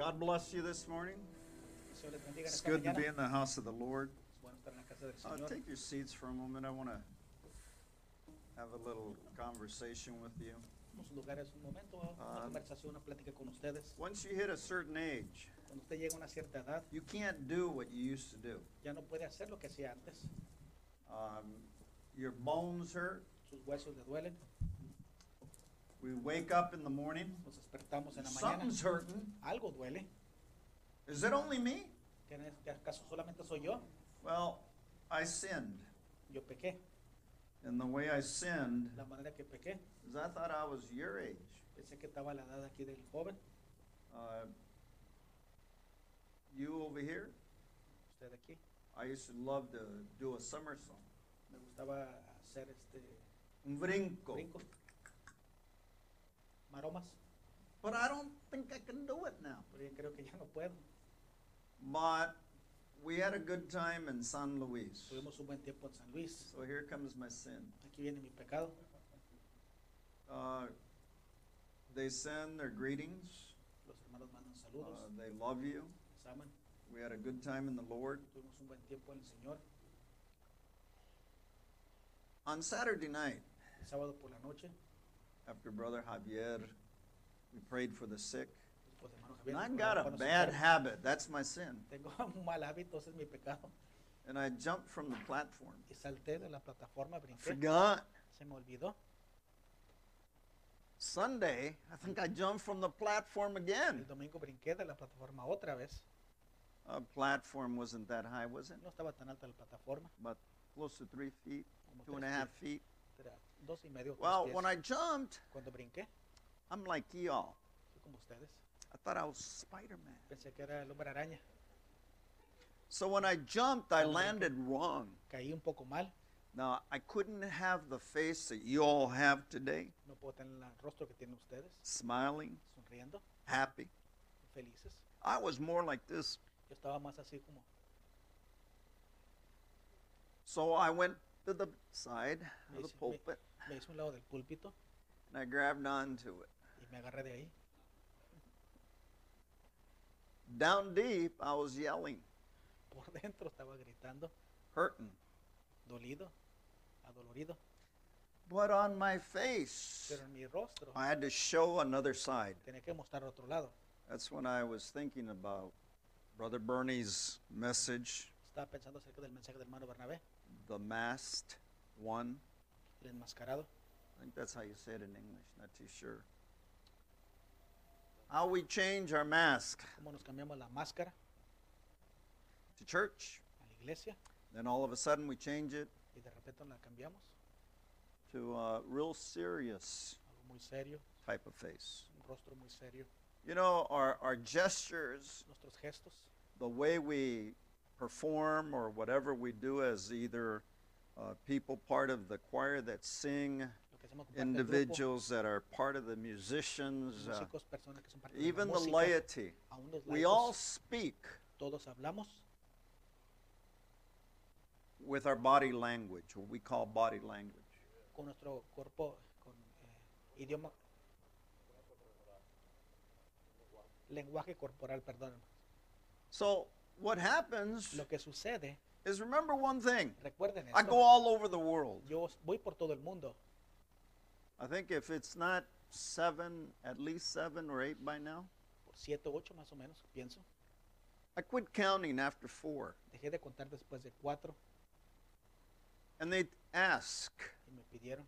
God bless you this morning. Que el Señor les bendiga en It's good to be in the house of the Lord. Es bueno estar en la casa del Uh, take your seats for a moment. I want to have a little conversation with you. Vamos a sus lugares un momento, una conversación, una plática con ustedes. Once you hit a certain age, Cuando usted llega a una cierta edad, you can't do what you used to do. ya no puede hacer lo que hacía antes. Um, your bones hurt. Sus huesos le duelen. We wake up in the morning. Nos despertamos en la mañana. Something's hurting. Algo duele. Is it only me? ¿Que en este caso solamente soy yo? Well, I sinned. Yo pequé. And the way I sinned La manera que pequé, is I thought I was your age. pensé que estaba la edad aquí del joven. Uh, you over here, Usted aquí. I used to love to do a somersault. Me gustaba hacer este Un brinco. brinco. Maromas. But I don't think I can do it now. Pero yo creo que ya no puedo. But we had a good time in San Luis. Tuvimos un buen tiempo en San Luis. So here comes my sin. Aquí viene mi pecado. Uh, they send their greetings. Los hermanos mandan Uh, they love you. Les aman. We had a good time in the Lord. Tuvimos un buen tiempo en el Señor. On Saturday night, El sábado por la noche, after Brother Javier, we prayed for the sick. después de hermano And I've got a oramos por los bad habit. That's my sin. Tengo un mal hábito, ese es mi pecado. And I jumped from the platform. Y salté de la plataforma, brinqué. forgot. Se me olvidó. Sunday, I think I jumped from the platform El again. domingo brinqué de la plataforma otra vez. Uh, platform wasn't that high, was it? No estaba tan alta la plataforma. About close to three feet, Como two and a half feet. Dos y medio. Well, when I jumped, Cuando brinqué, I'm like y'all. como ustedes. I thought I was Spider Man. Pensé que era el hombre araña. So when I jumped, I landed wrong. Caí un poco mal. Now, I couldn't have the face that you all have today, No puedo tener el rostro que tienen ustedes. smiling, Sonriendo, happy. felices. I was more like this. Yo estaba más así como. So I went to the side of the me- pulpit me hice un lado del púlpito and I grabbed onto it. y me agarré de ahí. Down deep, I was yelling, Por dentro estaba gritando, hurting. dolido, adolorido. But on my face, Pero en mi rostro I had to show another side. tenía que mostrar otro lado. That's when I was thinking about Brother Bernie's message, Estaba pensando acerca del mensaje del hermano Bernabé, the masked one. el enmascarado. I think that's how you say it in English, not too sure. How we change our mask Cómo nos cambiamos la máscara to church, a la iglesia then all of a sudden we change it y de repente la cambiamos. to a real serious Algo muy serio, type of face. un rostro muy serio. You know, our, our gestures, Nuestros gestos, the way we perform or whatever we do as either uh, people part of the choir that sing, lo que hacemos con parte del grupo, individuals that are part of the musicians, uh, músicos, personas que son parte de la even the laity. We all speak with our body language, what we call body language. con nuestro cuerpo, con eh, idioma, lenguaje corporal, perdón. So what happens Lo que sucede, is remember one thing. recuerden I go all over the world. yo voy por todo el mundo. I think if it's not seven, at least seven or eight by now. por siete ocho más o menos, pienso. I quit counting after four. Dejé de contar después de cuatro And they ask, y me pidieron.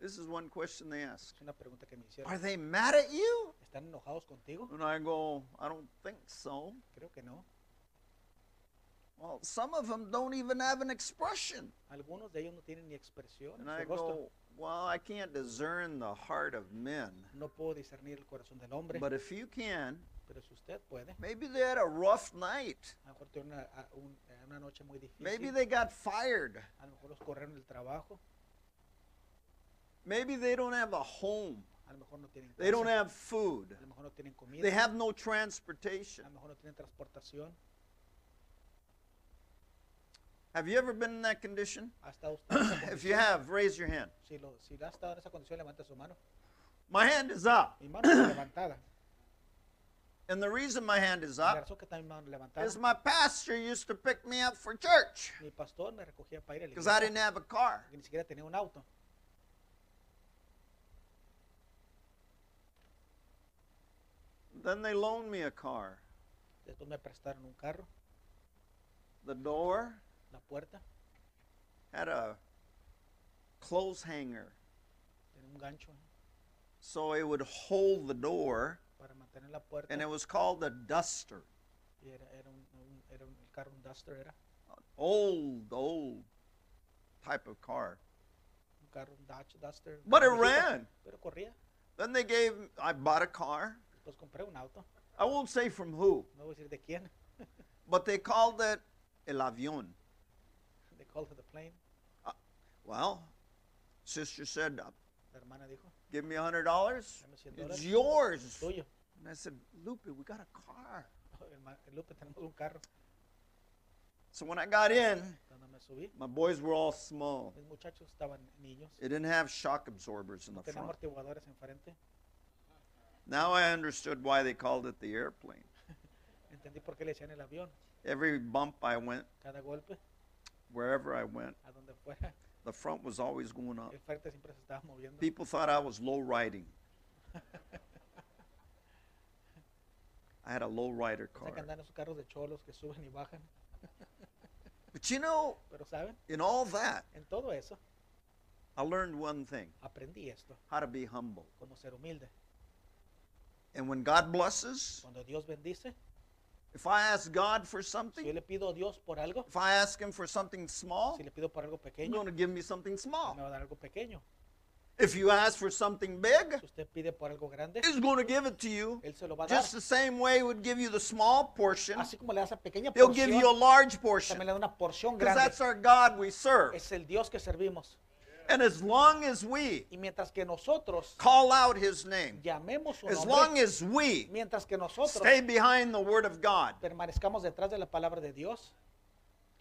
this is one question they ask. Es una pregunta que me hicieron. Are they mad at you? ¿Están enojados contigo? And I go, I don't think so. Creo que no. Well, some of them don't even have an expression. Algunos de ellos no tienen ni expresión And I go, well, I can't discern the heart of men. No puedo discernir el corazón del hombre, But if you can, pero si usted puede, maybe they had a rough night. a lo mejor tiene una, un- una noche muy difícil. Maybe they got fired. A lo mejor los corrieron del trabajo. Maybe they don't have a home. A lo mejor no tienen They don't have food. A lo mejor no tienen comida. They have no transportation. A lo mejor no tienen transportación. Have you ever been in that condition? ¿Ha estado usted en esa If you have, raise your hand. Si, lo, si ha estado en esa condición, levante su mano. My hand is up. Mi mano está levantada. And the reason my hand is up razón que también me han levantado. is my pastor used to pick me up for church Mi pastor me recogía para ir a la because I didn't have a car. porque ni siquiera tenía un auto. Then they loaned me a car. Después me prestaron un carro, The door la puerta, had a clothes hanger, tenía un gancho so it would hold the door, para mantener la puerta. and it was called a duster. y era, era un, era un- el carro, un Duster era. Old, old type of car. Un carro, un Dodge Duster. But it ran. Pero corría. Then they gave, I bought a car. Después compré un auto. I won't say from who, No voy a decir de quién. but they called it el avión. Called it the plane. Well, sister said, uh, La hermana dijo, give me a hundred dollars. dame 100 It's dólares. yours. Tuyo. And I said, Lupe, we got a car. El Lupe, tenemos un carro. So when I got in, Cuando me subí, my boys were all small. mis muchachos estaban niños. It didn't have shock absorbers in the tenía front. amortiguadores enfrente. Now I understood why they called it the airplane. Entendí por qué le decían el avión. Every bump I went, Cada golpe, wherever I went, a donde fuera, the front was always going up. el frente siempre se estaba moviendo. People thought I was low riding. I had a low rider O sea, que car. andan esos carros de cholos que suben y bajan. But you know, in all that, En todo eso, I learned one thing aprendí esto. how to be humble. Como ser humilde. And when God blesses, Cuando Dios bendice, if I ask God for si something, le pido a Dios por algo, if I ask Him for something small, si le pido por algo He's going to give me something me small. va a dar algo pequeño. If you ask for something big, Si usted pide por algo grande, He's going to give it to you Él se lo va a dar. just the same way He would give you the small portion. Así como le da esa pequeña He'll give you a large portion también le da una porción because that's our God we serve. Es el Dios que servimos. And as long as we Y mientras que nosotros call out His name, llamemos su as long nombre, as we mientras que nosotros stay behind the Word of God, permanezcamos detrás de la palabra de Dios,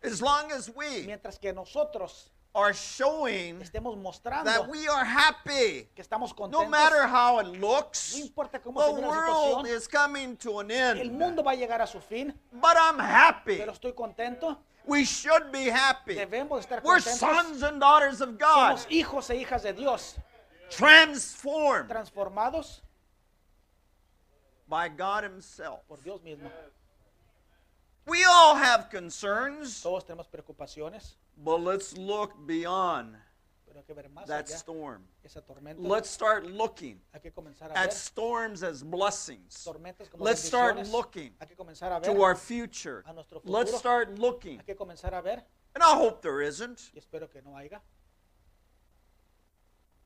as long as we mientras que nosotros are showing estemos mostrando that we are happy, que estamos no contentos, matter how it no looks, importa cómo the world is coming to an el end. mundo va a llegar a su fin, But I'm happy. pero estoy contento, We should be happy. debemos estar We're contentos. sons and daughters of God, Somos hijos e hijas de Dios, transformed transformados by God Himself. por Dios mismo. We all have concerns, Todos tenemos preocupaciones, but let's look beyond pero hay que ver más that storm. Let's start looking Hay que comenzar a ver at storms as blessings Let's start looking Hay que comenzar a ver to our future. Let's start looking, Hay que comenzar a ver and I hope there isn't, y espero que no haya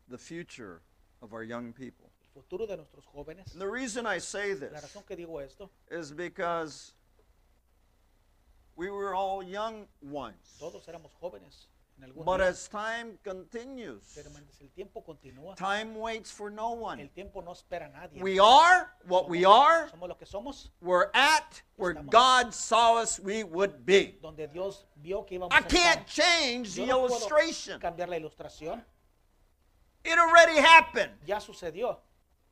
the future of our young people. el futuro de nuestros jóvenes. And the reason I say this razón que digo esto, is because we were all young ones. But as time continues, pero mientras el tiempo continúa, time waits for no one. el tiempo no espera a nadie. We are what we are. Somos lo que somos, We're at where. God saw us we would be. donde Dios vio que íbamos I a can't change the Yo no puedo illustration. cambiar la ilustración, It already happened ya sucedió.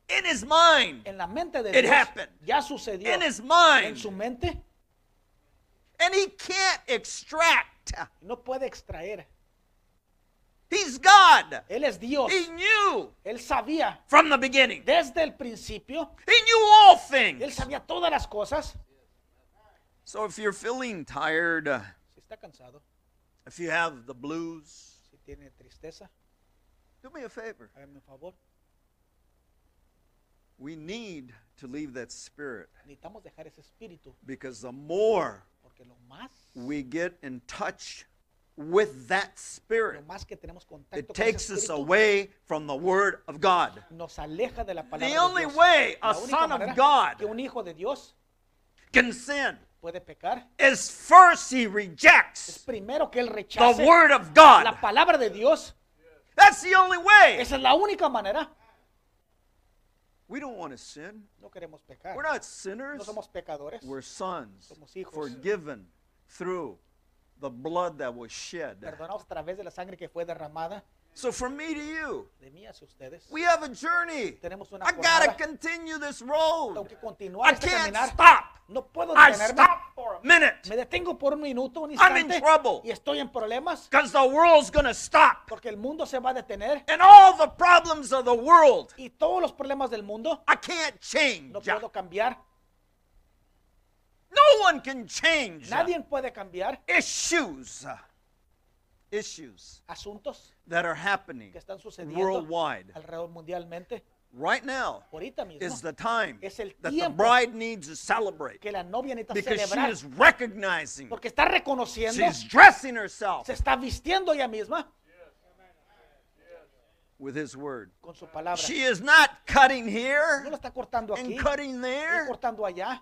in his mind. En la mente de It Dios, happened. ya sucedió. In his En mind. su mente, And he can't extract. no puede extraer. He's God. Él es Dios. He knew Él sabía from the beginning. desde el principio, He knew all things. Él sabía todas las cosas. So if you're feeling tired, uh, Si está cansado, if you have the blues, si tiene tristeza, do me a favor. hágame un favor. We need to leave that spirit Necesitamos dejar ese espíritu, because the more porque lo más, we get in touch with that spirit, más que tenemos contacto it con takes us away from the Word of God. nos aleja de la palabra The only way a son of God que un hijo de Dios can sin puede pecar is first he es rejects primero que él the Word of la God. palabra de Dios. That's the only way. Esa es la única manera. We don't want to sin. No queremos pecar. We're not No sinners. somos pecadores. We're sons, Somos hijos. forgiven through the blood that was shed. Perdonados a través de la sangre que fue derramada. So from me to you, de mí hacia ustedes. we have a journey. Tenemos una I gotta continue this Tengo road. que continuar I este can't caminar. stop. No puedo I detenerme. stop for a minute Me detengo por un minuto, un I'm in instante. trouble. Y estoy en problemas because the world's gonna stop. porque el mundo se va a detener. And all the problems of the world, Y todos los problemas del mundo I can't change. no puedo cambiar. No one can change Nadie puede cambiar issues, issues asuntos that are happening que están sucediendo worldwide. alrededor mundialmente. Right now is the time that the bride needs to celebrate que la novia necesita because she celebrar is recognizing, porque está reconociendo, she's dressing herself se está vistiendo ella misma with His Word. con su palabra. She is not cutting No here lo está cortando aquí, and cutting there. cortando allá.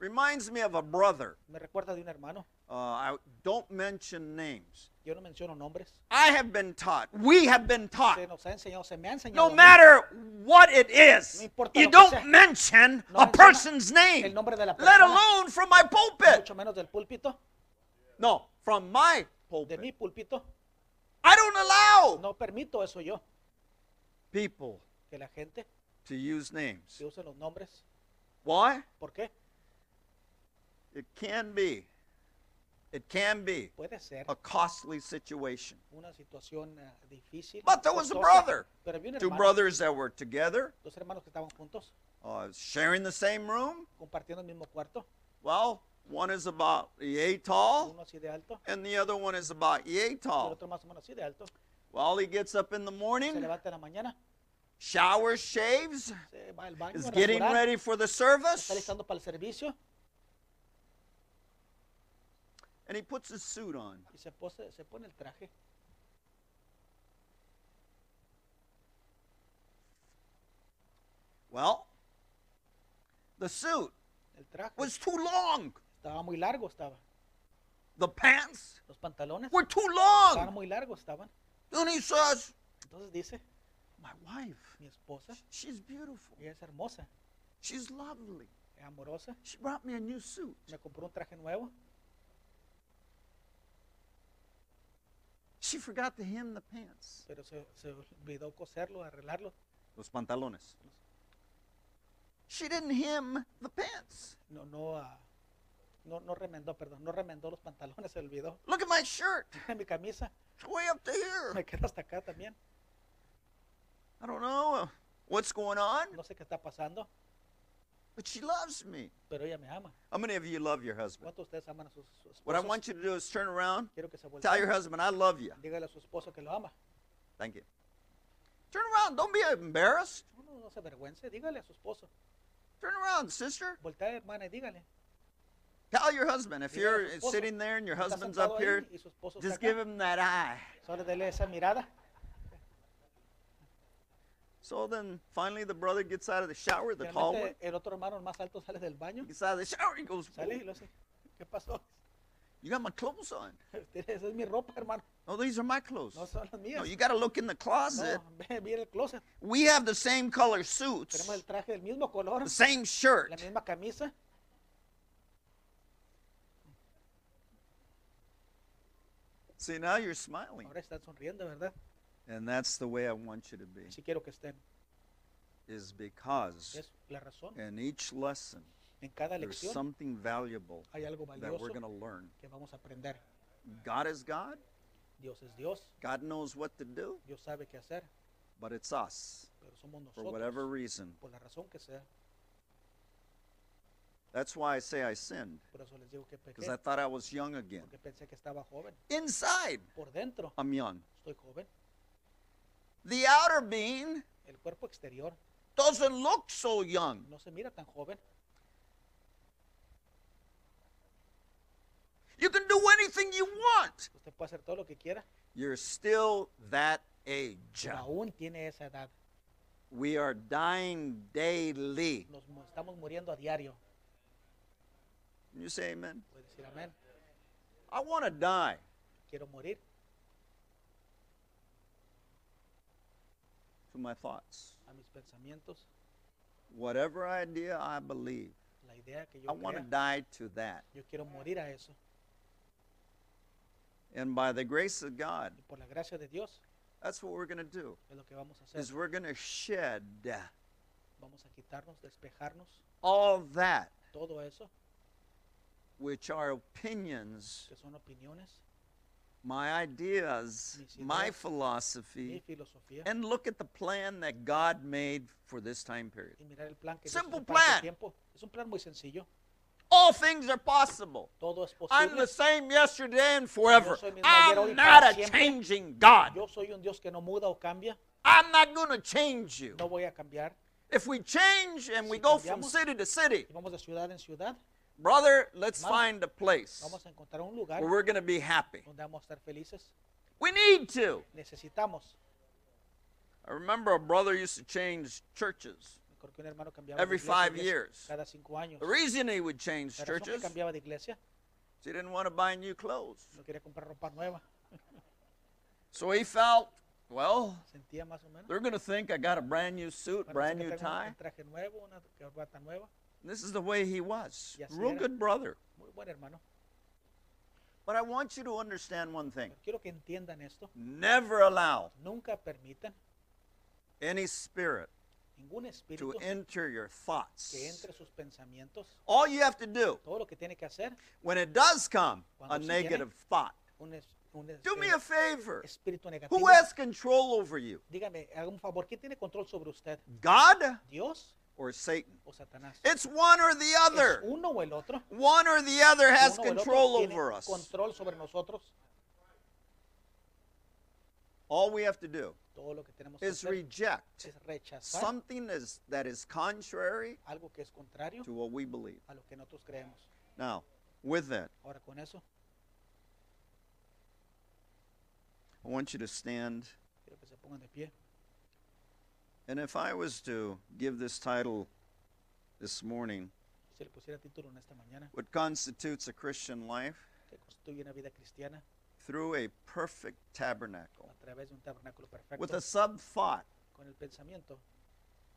Reminds me of a brother. Me recuerda de un hermano. Uh, I don't mention names. Yo no menciono nombres. I have been taught, we have been taught, Se nos ha enseñado, se me ha enseñado. no matter what it is, No you don't sea. mention No a person's el name, nombre de la let alone from my pulpit. mucho menos del púlpito, No, from my de pulpit. mi púlpito. I don't allow No permito eso yo, people que la gente to use names. se use los nombres. Why? ¿Por qué? It can be, it can be Puede ser a costly situation. una situación eh, difícil. But there was a costosa, brother, Pero había un two hermano, brothers that were together, dos hermanos que estaban juntos, uh, sharing the same room. compartiendo el mismo cuarto. Well, one is about yay tall, Uno así de alto, and the other one is about yay y el tall. otro más o menos así de alto. Well, he gets up in the Se morning, levanta en la mañana, showers, shaves, se va al baño, is getting rasurar, ready for the se service, está listando para el servicio and he puts his suit on. y se, pose- se pone el traje. Well, the suit El traje was too long. estaba muy largo, estaba. The pants Los pantalones were too estaban long. muy largos, estaban. And he says, Entonces dice, My wife, mi esposa, she's beautiful. ella es hermosa, She's lovely. es amorosa, She brought me a new suit. me compró un traje nuevo, She forgot to hem the pants. pero se, se olvidó coserlo, arreglarlo. Los pantalones. She didn't hem the pants. No, no, ah, no, no remendó, perdón, no remendó los pantalones, se olvidó. Look at my shirt. mi camisa It's way up to here. me queda hasta acá también. I don't know uh, what's going on, No sé qué está pasando, but she loves me. pero ella me ama. How many of you love your husband? ¿Cuántos de ustedes aman a sus, sus What I want you to do is turn around, Quiero que se tell your husband, I love you. Dígale a su esposo que lo ama. Thank you. Turn around. Don't be embarrassed. No, no, no se avergüence, dígale a su esposo. Turn around, sister. Voltea, hermana, y dígale. Tell your husband. If Dígale a you're su esposo. sitting there and your Está husband's sentado up ahí here, y su esposo está just acá. give him that eye. Solo dele esa mirada. So then finally the brother gets out of the shower, the tall one. El otro hermano, más alto, sale del baño. Gets out of the shower. He goes, Sale y lo hace. ¿Qué pasó? You got my clothes on. Esa es mi ropa, hermano. No, these are my clothes. No son las mías. No, you got to look in the closet. No, mira el closet. We have the same color suits, Tenemos el traje del mismo color, the same shirt. la misma camisa. See, now you're smiling. Ahora están sonriendo, ¿verdad? And that's the way I want you to be, Si quiero que estén. is because Es la razón. in each lesson, En cada there's lección something valuable hay algo that we're going to learn. que vamos a aprender. God is God. Dios es Dios. God knows what to do, Dios sabe qué hacer. but it's us, Pero somos for nosotros. whatever reason. Por la razón que sea. That's why I say I sinned, Por eso les digo que because I thought I was young again. Porque pensé que estaba joven. Inside, Por dentro I'm young. estoy joven. The outer being El cuerpo exterior doesn't look so young. no se mira tan joven. You can do anything you want. Usted puede hacer todo lo que quiera. You're still that age. Pero aún tiene esa edad. We are dying daily. Nos estamos muriendo a diario. Can you say amen? Puede decir amén. I want to die. Quiero morir to my thoughts. a mis pensamientos. Whatever idea I believe, La idea que I want to crea. die to that. Yo quiero morir a eso. And by the grace of God, Y por la gracia de Dios, That's what we're going to do. es lo que vamos a hacer. Is we're going to shed Vamos a quitarnos, despejarnos, all that todo eso which are opinions, que son opiniones, my ideas, my philosophy, and look at the plan that God made for this time period. y mirar el plan que Dios Simple hizo para este plan. tiempo. Es un plan muy sencillo. All things are possible. I'm the same yesterday and forever. Yo soy mismo ayer, hoy y I'm not a changing God. Yo soy un Dios que no muda o cambia. I'm not going to change you. No voy a. If we change and we go from city to city, Y vamos de ciudad en ciudad. brother, let's Hermano, find a place Vamos a encontrar un lugar where we're going to be happy. donde vamos a estar felices. We need to. Necesitamos. I remember a brother used to change churches. Recuerdo que un hermano cambiaba de Every five years. cada cinco años. The reason he would change churches cambiaba de iglesia he didn't want to buy new clothes. no quería comprar ropa nueva. So he felt, well, Sentía más o menos. they're going to think I got a brand new suit, brand new tie. un traje nuevo, una corbata nueva. This is the way he was. Real era. good brother. Muy buen hermano. But I want you to understand one thing. Quiero que entiendan esto. Never allow Nunca permitan any spirit ningún to enter your que thoughts. entre sus pensamientos. All you have to do Todo lo que tiene que hacer, when it does come, a negative thought, un, es- un do me a favor. espíritu negativo. Who has control over you? Dígame, haga un favor. ¿Quién tiene control sobre usted? God ¿Dios or Satan? It's one or the other. uno o el otro? One or the other has Uno o el otro control over us. control sobre nosotros. All we have to do Todo lo que tenemos que is reject something is, that is contrary algo que es contrario to what we believe. a lo que nosotros creemos. Now, with that, Ahora con eso, I want you to stand. quiero que se pongan de pie. And if I was to give this title this morning, Si le pusiera título en esta mañana, what constitutes a Christian life? que constituye una vida cristiana Through a perfect tabernacle. a través de un tabernáculo perfecto, With a sub thought, con el pensamiento,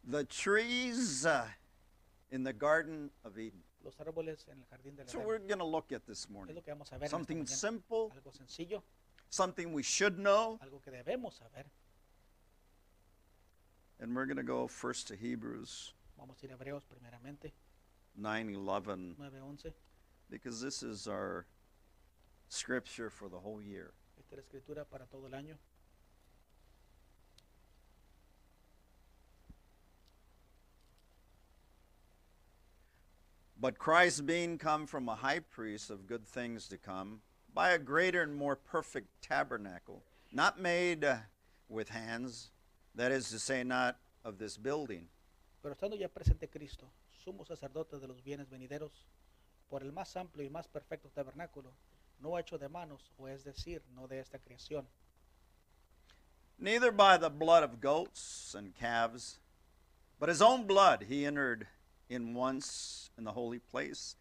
the trees uh, in the Garden of Eden. los árboles en el jardín del That's what Edén. we're going to look at this morning. lo que vamos a ver Something simple, something we should know. algo que debemos saber. And we're going to go first to Hebrews Vamos a ir a Hebreos primeramente, 9:11 9.11. because this is our scripture for the whole year. Esta es la escritura para todo el año. But Christ being come from a high priest of good things to come, by a greater and more perfect tabernacle, not made uh, with hands, that is to say, not of this building, Pero estando ya presente Cristo, sumo sacerdote de los bienes venideros, por el más amplio y más perfecto tabernáculo, no hecho de manos, o es decir, no de esta creación, neither by the blood of goats and calves, but his own blood he entered in once in the holy place,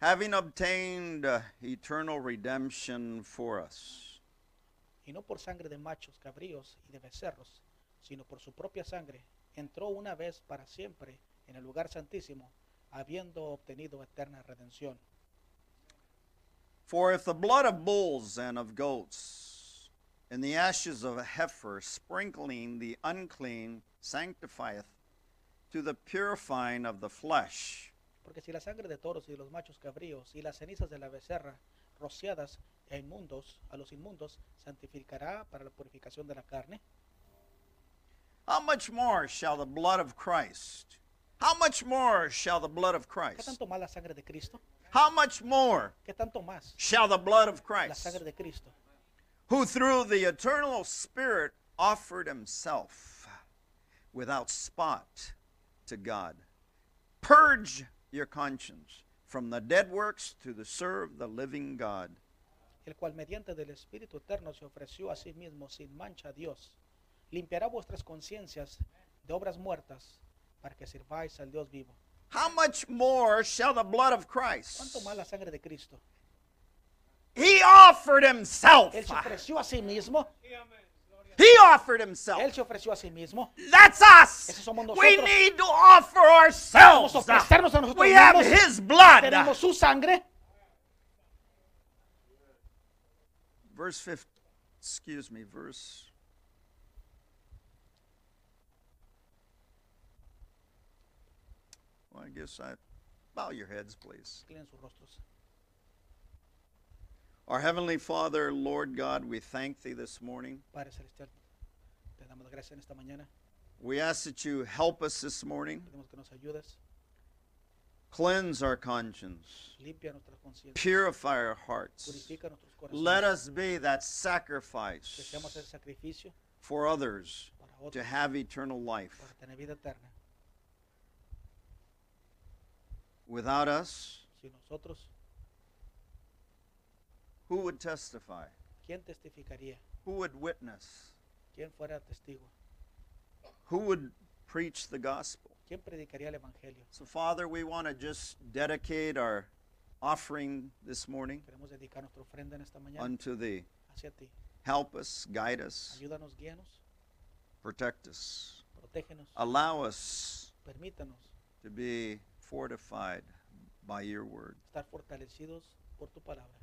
having obtained uh, eternal redemption for us. y no por sangre de machos, cabríos y de becerros, sino por su propia sangre, entró una vez para siempre en el lugar santísimo, habiendo obtenido eterna redención. For if the blood of bulls and of goats and the ashes of a heifer sprinkling the unclean sanctifieth to the purifying of the flesh, Porque si la sangre de toros y de los machos cabríos y las cenizas de la becerra, rociadas a inmundos, a los inmundos, santificará para la purificación de la carne, how much more shall the blood of Christ? How much more shall the blood of ¿qué Christ? tanto más la sangre de Cristo? How much more ¿Qué tanto más shall the blood of la Christ, sangre de Cristo? who through the eternal Spirit offered himself without spot to God, purge your conscience from the dead works to the serve the living God? el cual mediante del Espíritu Eterno se ofreció a sí mismo sin mancha a Dios, limpiará vuestras conciencias de obras muertas para que sirváis al Dios vivo. How much more shall the blood of Christ? ¿Cuánto más la sangre de Cristo? He offered himself. Él se ofreció a sí mismo, He offered himself. Él se ofreció a sí mismo. That's us. Esos somos We nosotros. need to offer ourselves. Ofrecernos a nosotros We have. His blood. Tenemos su sangre. Verse 5, excuse me, verse Well, I guess I bow your heads, please. Inclinen sus rostros. Our Heavenly Father, Lord God, we thank Thee this morning. Padre Celestial, te damos gracias en esta mañana. We ask that you help us this morning, Pedimos que nos ayudes. cleanse our conscience, Limpia nuestras conciencias. purify our hearts. Purifica nuestros corazones. Let us be that sacrifice seamos el sacrificio for others to have eternal life. Para tener vida eterna. Without us, Si nosotros, who would testify? ¿quién testificaría? Who would witness? ¿Quién fuera testigo? Who would preach the gospel? ¿Quién predicaría el Evangelio? So, Father, we want to just dedicate our offering this morning Queremos dedicar nuestra ofrenda en esta mañana unto Thee. hacia ti. Help us, guide us, Ayúdanos, guíanos, protect us. protégenos, Allow us permítanos to be fortified by your word. estar fortalecidos por tu palabra.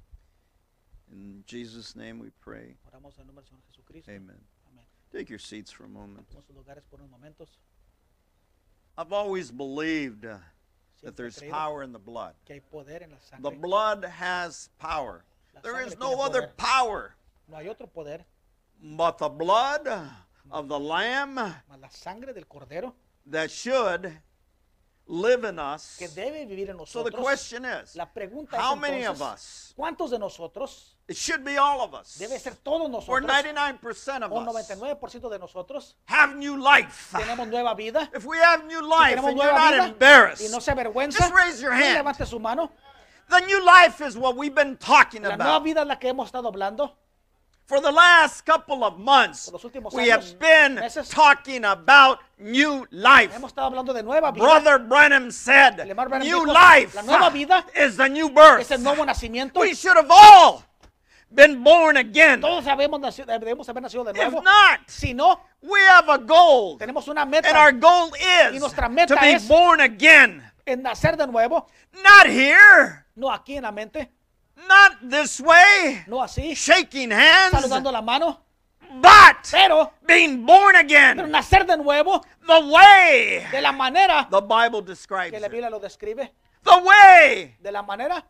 In Jesus' name we pray. Oramos en nombre del Señor Jesucristo. Amen. Amén. Take your seats for a moment. Lugares por unos momentos. I've always believed uh, that there's power in the blood. que hay poder en la The blood has power. There is no other power No hay otro poder but the blood of the Lamb la sangre del Cordero that should live in us. que debe vivir en So the nosotros. question is, La pregunta how es many of entonces, us? ¿cuántos de nosotros? It should be all of us. Debe ser todos Or nosotros. 99% of O us 99% de nosotros have new life. tenemos nueva vida. If we have new life tenemos and you're nueva not vida embarrassed, y no se avergüenza, just raise your hand. levante su mano. The new life is what we've been talking La nueva about. vida es la que hemos estado hablando. For the last couple of months, we have been meses, talking about new life. Brother Brenham said, Branham new dijo, life is the new birth. We should have all been born again. Todos habemos nacido- debemos haber nacido de If not, Si no, we have a goal. tenemos una meta And our goal Y is nuestra meta to be es- born again. en nacer de nuevo. Not here, No aquí en la mente, not this way, no así, shaking hands, saludando la mano, but pero, being born pero again nacer de nuevo the way de la manera the Bible describes que la it. Biblia lo describe, The way de la manera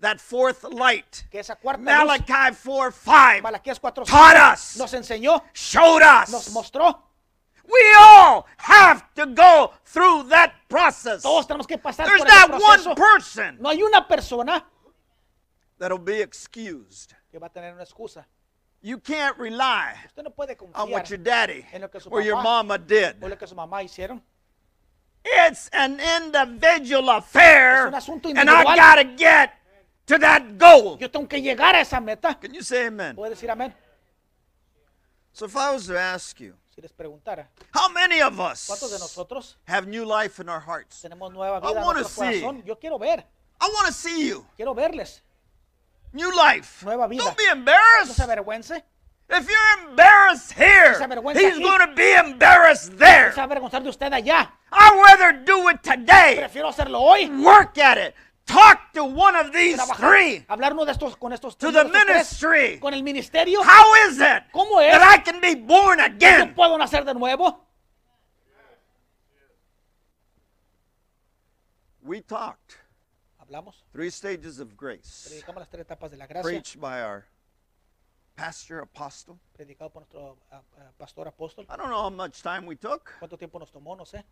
that fourth light, que esa cuarta luz, Malachi 4 5, Malaquías 4 taught us, nos enseñó, showed nos us. mostró. We all have to go through that process. Todos tenemos que pasar There's por ese not one proceso. person No hay una persona that'll be excused. que va a tener una excusa. You can't rely Usted no puede on what your daddy en lo que su or your mama did. o lo que su mamá hicieron. It's an individual affair, Es un asunto and I gotta get to that goal. Yo tengo que llegar a esa meta. Can you say amen? ¿Puede decir amén? So if I was to ask you, Si les preguntara, how many of ¿cuántos de us nosotros have new life in our hearts? tenemos nueva I vida en wanna nuestro see. corazón? Yo quiero ver, I want to see you. quiero verles. New life. Nueva vida. Don't be No embarrassed. se avergüence. If you're embarrassed here, he's going to be embarrassed there. No se va a avergonzar de usted allá. I'd rather do it today. Prefiero hacerlo hoy. Work at it. Talk to one of these three. hablar uno de estos con estos To the ministry. con el ministerio. How is it ¿Cómo es? that I can be born Yo again? puedo nacer de nuevo. We talked Hablamos, three stages of grace, predicamos las tres etapas de la gracia, preached by our pastor apostle. predicado por nuestro ah, pastor apóstol. I don't know how much time we took. ¿Cuánto tiempo nos tomó? No sé.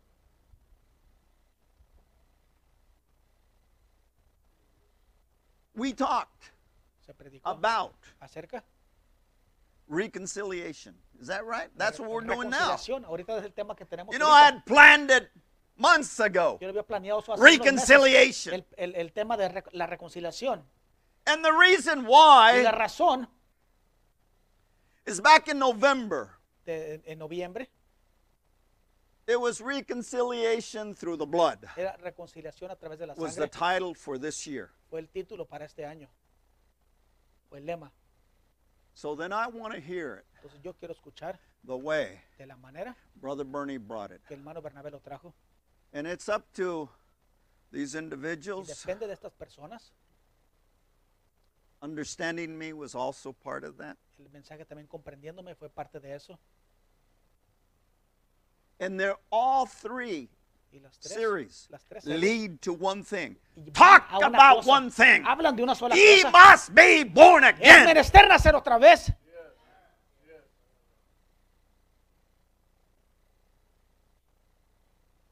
We talked Se predicó about acerca reconciliation. Is that right? That's what we're doing now. Ahorita es el tema que tenemos. You know, I had planned it months ago. Yo lo había planeado eso hace unos meses. Reconciliation. El, el- el tema de rec- la reconciliación. And the reason Y why la razón is back in November. de, en noviembre It was reconciliation through the blood. era reconciliación a través de la Was the sangre. title for this year. Fue el título para este año. Fue el lema. So then I want to hear it Entonces yo quiero escuchar the way de la manera Brother Bernie brought it. que el hermano Bernabé lo trajo. And it's up to these Y individuals. depende de estas personas. Understanding me was also part of that. El mensaje también comprendiéndome fue parte de eso. And they're all three Y las tres, series las tres lead to one thing. Talk about cosa. one thing. Hablan de una sola He cosa. must be born Es again. menester nacer otra vez.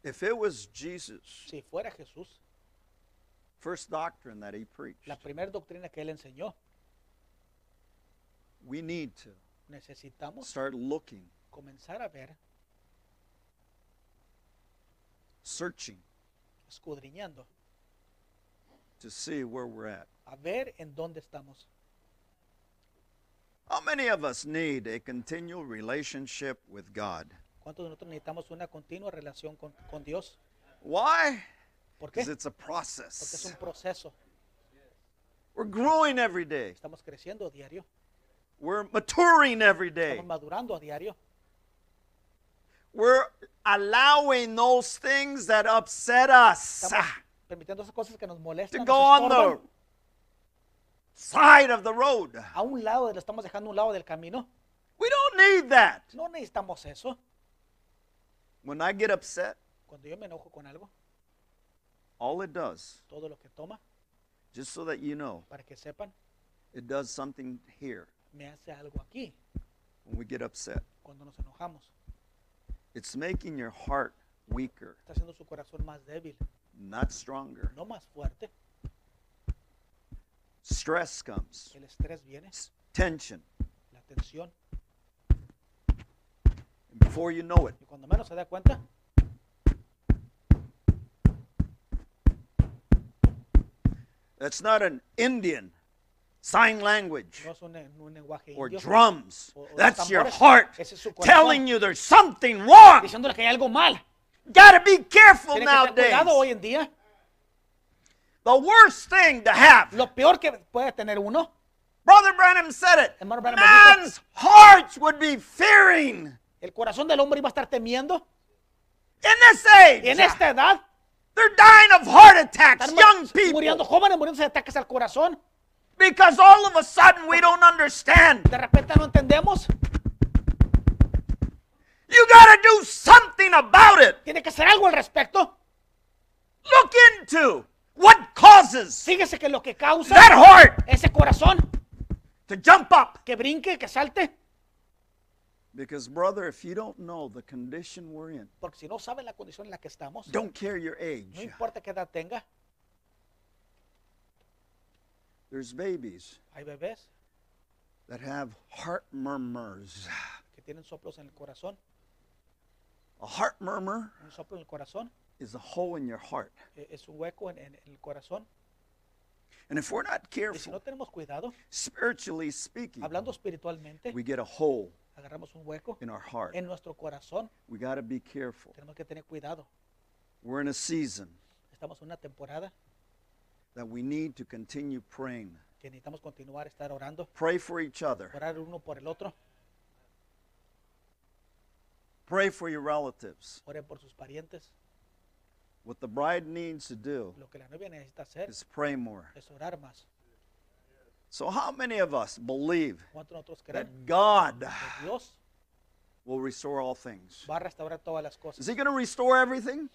If it was Jesus' Si fuera Jesús, first doctrine that he preached, la primera doctrina que él enseñó, we need to necesitamos start looking, comenzar a ver, searching escudriñando, to see where we're at. a ver en dónde estamos. How many of us need a continual relationship with God? ¿Cuántos de nosotros necesitamos una continua relación con, con Dios? Why? ¿Por qué? Because it's a Porque es process. un proceso. We're growing every day. Estamos creciendo a diario, We're maturing every day. estamos madurando a diario. We're allowing those things that upset us Estamos permitiendo esas cosas que nos to molestan, go nos on the side of the road. a un lado, estamos dejando un lado del camino. We don't need that. No necesitamos eso. When I get upset, Cuando yo me enojo con algo, all it does, todo lo que toma, just so that you know, para que sepan, it does something here me hace algo aquí when we get upset. cuando nos enojamos. It's making your heart weaker, Está haciendo su corazón más débil, not stronger. no más fuerte. Stress comes, El estrés viene, tension. la tensión. And before you know it, Y cuando menos se da cuenta, that's not an Indian sign language no es un, un lenguaje or indio, drums. o- o That's your tambores. heart Ese es su corazón. telling you there's something wrong. diciéndole que hay algo mal. Gotta be careful Tiene que tener cuidado hoy nowadays. en día. The worst thing to have, Lo peor que puede tener uno, Brother Branham said it, Hermano Branham lo dijo. man's hearts would be fearing el corazón del hombre iba a estar temiendo. in this age. En esta edad, They're dying of heart attacks, están young muriendo people, jóvenes, muriéndose de ataques al corazón. because all of a sudden we don't understand. De repente no entendemos. You gotta do something about it. Tiene que hacer algo al respecto. Look into what causes Fíjese que lo que causa that heart ese corazón to jump up. que brinque, que salte. Because, brother, if you don't know the condition we're in, Porque si no la condición en la que estamos, don't care your age. no importa qué edad tenga, There's babies hay bebés that have heart murmurs. que tienen soplos en el corazón. A heart murmur Un soplo en el corazón is a hole in your heart. es un hueco en, en- en el corazón. And if we're not Y si careful, no tenemos cuidado, spiritually speaking, hablando espiritualmente, we get a hole agarramos un hueco in our heart. en nuestro corazón. We got to be careful. Tenemos que tener cuidado. We're in a season Estamos en una temporada that we need to continue praying. que necesitamos continuar estar orando, Pray for each other. orar uno por el otro, Pray for your relatives. oren por sus parientes. What the bride needs to do Lo que la novia necesita hacer is pray more. es orar más. So, how many of us believe that God will restore all things? va a restaurar todas las Is? He going to restore everything?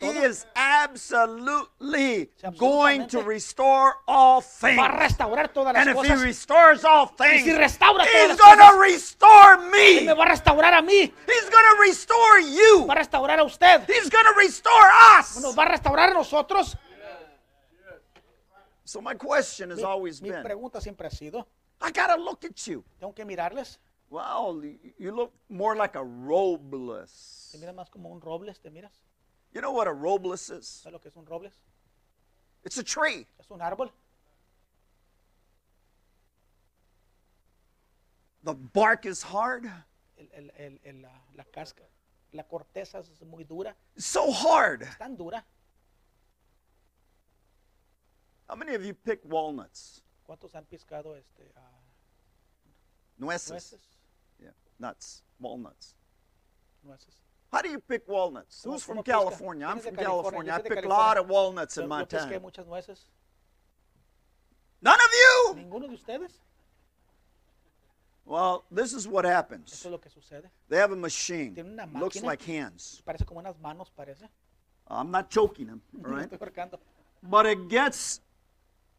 He is absolutely going to restore all things. Va a restaurar todas las And if He restores all things, si restaura todas He's going to restore me. me va a restaurar a mí. He's going to restore you. Va a restaurar a usted. He's going to restore us. Nos va a restaurar a nosotros. So my question has Mi, always mi been, pregunta siempre ha sido, I got to look at you. tengo que mirarles. Well, you look more like a robles. ¿Te miras más como un robles? ¿Te miras? You know what a robles is? ¿Sabes lo que es un robles? It's a tree. Es un árbol. The bark is hard. El- el- el- el- la, la casca, la corteza es muy dura. So hard. Es tan dura. How many of you pick walnuts? ¿Cuántos han piscado este, ah, Nueces. nueces? Yeah, nuts, walnuts. Nueces. How do you pick walnuts? Who's from? California? I'm ¿Quién es de from California? California. I pick a lot of walnuts in pesqué Montana. None of you? ¿Ninguno de ustedes? Well, this is what happens. Es lo que sucede. They have a machine. Looks like hands. Parece como unas manos, parece. I'm not choking them, all right? But it gets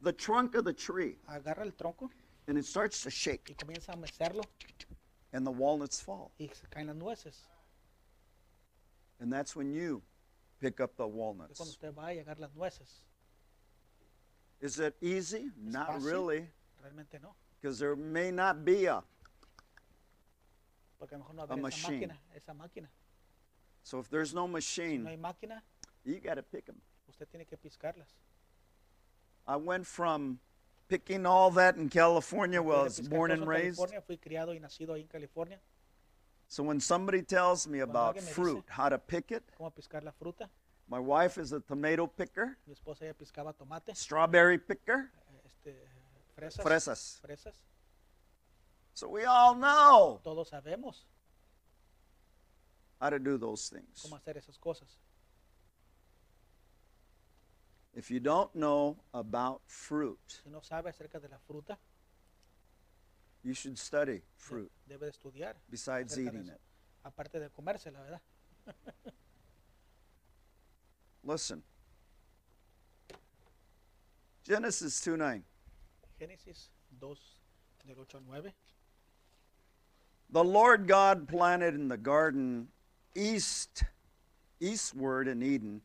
the trunk of the tree Agarra el tronco and it starts to y shake, comienza a mecerlo and the walnuts fall. y se caen las nueces. And that's when you pick up the cuando walnuts. usted va y agarra las nueces. Is it easy? Not fácil. really, Realmente no. because there may not be a. Porque a lo mejor no haber esa machine. máquina. Esa máquina. So if there's no machine, no hay máquina, you got to pick them. usted tiene que piscarlas. I went from picking all that in California, where I was born and raised. California, fui criado y nacido ahí en California. So when somebody tells me about me dice- fruit, how to pick it, Cómo piscar la fruta. my wife is a tomato picker, Mi esposa ella piscaba tomate, strawberry picker, este, fresas, fresas. fresas. So we all know Todos sabemos how to do those things. cómo hacer esas cosas. If you don't know about fruit, Si no sabe acerca de la fruta, you should study fruit debe de estudiar. besides eating it. Aparte de comérsela, ¿verdad? Listen. Genesis 2 9. Génesis 2, del 8 al 9. The Lord God planted in the garden east, eastward in Eden,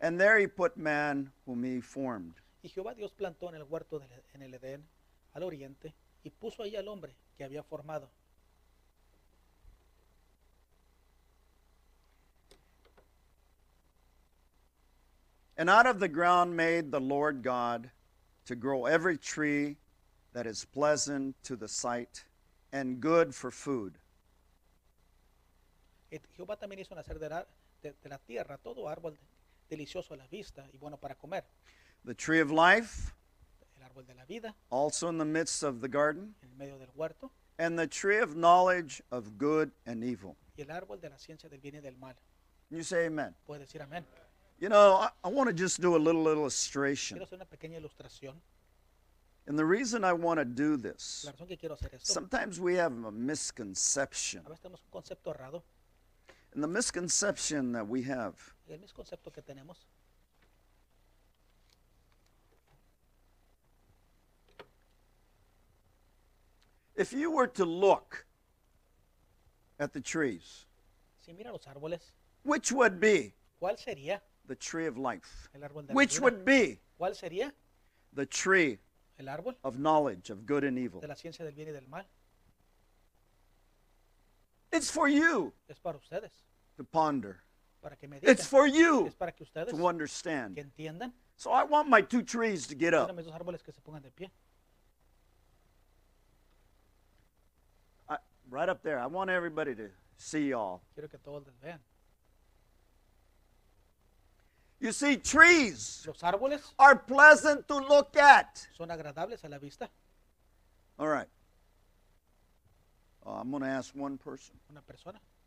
and there he put man whom he formed. Y Jehová Dios plantó en el huerto del- en el Edén, al oriente, y puso ahí al hombre que había formado. And out of the ground made the Lord God to grow every tree that is pleasant to the sight and good for food. Jehová también hizo nacer de la, de- de la tierra todo árbol delicioso a la vista y bueno para comer. The tree of life, El árbol de la vida also in the midst of the garden, en el medio del huerto and the tree of knowledge of good and evil. y el árbol de la ciencia del bien y del mal. Can you say amen? Puede decir amén. You know, I, I want to just do a little illustration. Quiero hacer una pequeña ilustración. And the reason I want to do this, La razón que quiero hacer esto, sometimes we have a misconception. a veces tenemos un concepto errado. And the misconception that we have El que tenemos if you were to look at the trees, si mira los árboles, which would be ¿cuál sería the tree of life? el árbol de Which would be ¿Cuál sería the tree el árbol of knowledge of good and evil? de la ciencia del bien y del mal? It's for you Es para ustedes, to ponder. Para que mediten. It's for you Es para que ustedes to understand. So I want my two trees to get up. mis dos árboles que se pongan de pie. I, right up there. I want everybody to see y'all. Quiero que todos les vean. You see, trees are pleasant to look at. son agradables a la vista. All right. Uh, I'm going to ask one person,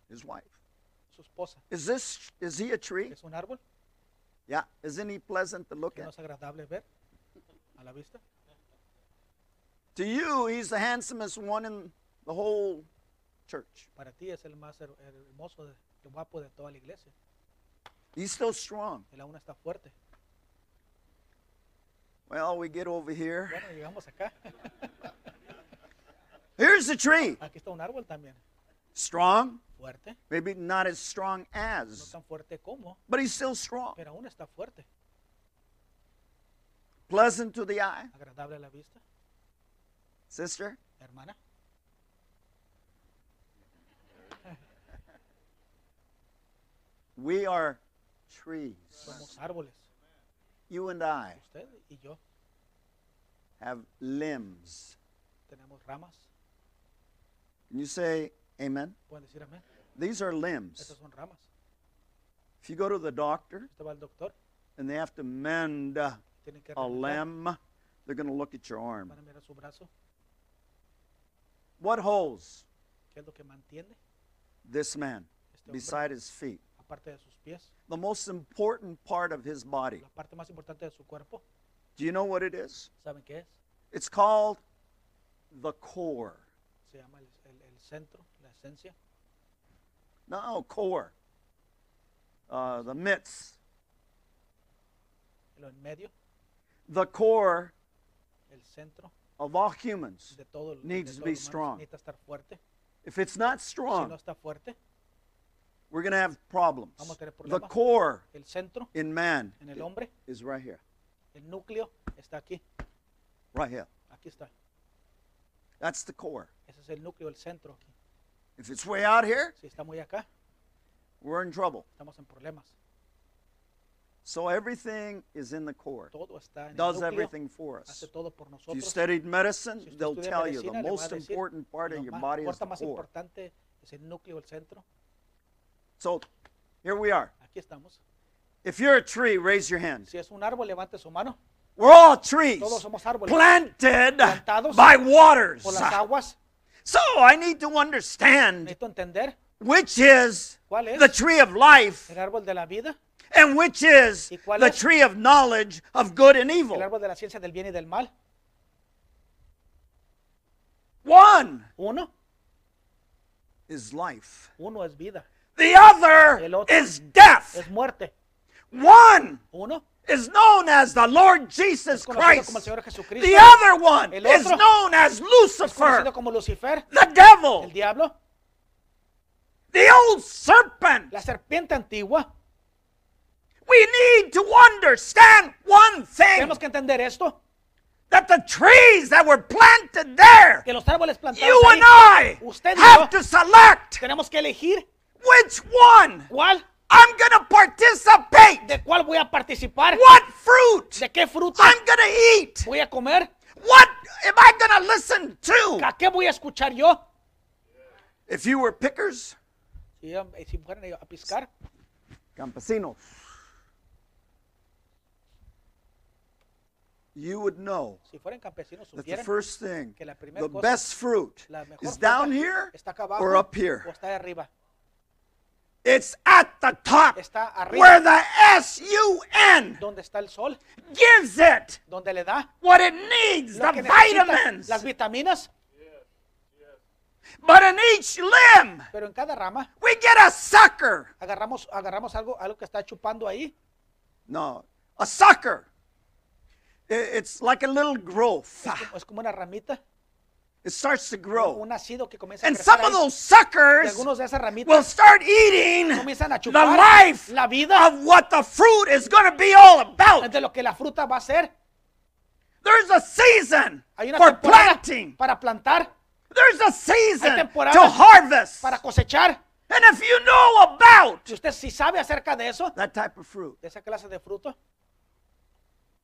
his wife. Su esposa, Is this is he a tree? es un árbol Yeah. Isn't he pleasant to look no at? es agradable ver a la vista. To you, he's the handsomest one in the whole church. Para ti es el más her- hermoso, de- el guapo de toda la iglesia. He's still strong. Él aún está fuerte. Well, we get over here. Bueno, llegamos acá. Here's the tree. Aquí está un árbol también. Strong, Fuerte. maybe not as strong No as, tan fuerte como, but he's still strong. pero aún está fuerte. Pleasant to the eye. Agradable a la vista. Sister, Hermana, we are trees. somos árboles. You and I Usted y yo have limbs. tenemos ramas. Can you say amen? These are limbs. Estas son ramas. If you go to the doctor and they have to mend a limb, they're going to look at your arm. Van a mirar su brazo. What holds ¿Qué es lo que mantiene this man beside his feet? De sus pies. The most important part of his body. La parte más importante de su cuerpo. Do you know what it is? ¿Saben qué es? It's called the core. Esencia. No, core. Uh, the midst. lo en medio, The core el centro of all humans. de todo Needs de to be strong. necesita estar fuerte. If it's not Si no strong, está fuerte, we're going to have problems. Vamos a tener The core el centro in man en el hombre, is right here. el núcleo está aquí. Right here. Aquí está. That's the core. Ese es el núcleo, el centro aquí. If it's way out here, Si está muy acá, we're in trouble. estamos en problemas. So everything is in the core. Todo está en el Does núcleo. everything for Hace us. todo por If you nosotros. studied medicine, Si usted they'll estudia tell you the le va a most decir, important part of Lo your más, body is the más core. importante es el núcleo, el centro. So here we are. Aquí estamos. If you're a tree, raise your hand. Si es un árbol, levante su mano. We're all trees Todos somos árboles planted Plantados by waters. por las aguas. So I need to understand Necesito entender which is cuál es the tree of life el árbol de la vida, and which is ¿Y cuál the es? tree of knowledge of good and el evil. árbol de la ciencia del bien y del mal. One Uno, is life. uno es vida, The other El otro is death. es muerte. One Uno is known as the Lord Jesus es conocido como el Christ. The other one is known as Lucifer, Lucifer, the devil, the old serpent. la serpiente antigua. We need to understand one thing. Tenemos que entender esto, that the trees that were planted there, que los árboles plantados you and I usted have yo to select tenemos que elegir which one. Cuál, I'm going to participate, de cuál voy a participar, what fruit de qué fruto I'm going to eat, voy a comer, what am I going to listen to. a qué voy a escuchar yo. If you were pickers, Si, eh, si fueran a piscar, campesinos, you would know si fueran campesinos, that the supieran first thing, que la primera the cosa, best fruit la mejor is fruta down here está acá abajo or up here. o está arriba. It's at the top Está arriba. where the S-U-N Donde está el sol, gives it donde le da what it needs, lo the vitamins. las vitaminas, But in each limb, pero en cada rama we get a sucker. agarramos, agarramos algo, algo que está chupando ahí. No, a sucker. It's like a little growth. Es como, es como una ramita, It starts to grow. un nacido que comienza a And crecer some of ahí. those suckers algunos de esas will ramitas start eating comienzan a the chupar life la vida of what the fruit is going to be all about. de lo que la fruta va a ser. There's a season Hay una for temporada planting. para plantar, There's a season temporadas to harvest. para cosechar. And if you know about Si usted sí sabe acerca de eso, that type of fruit, de esa clase de fruto,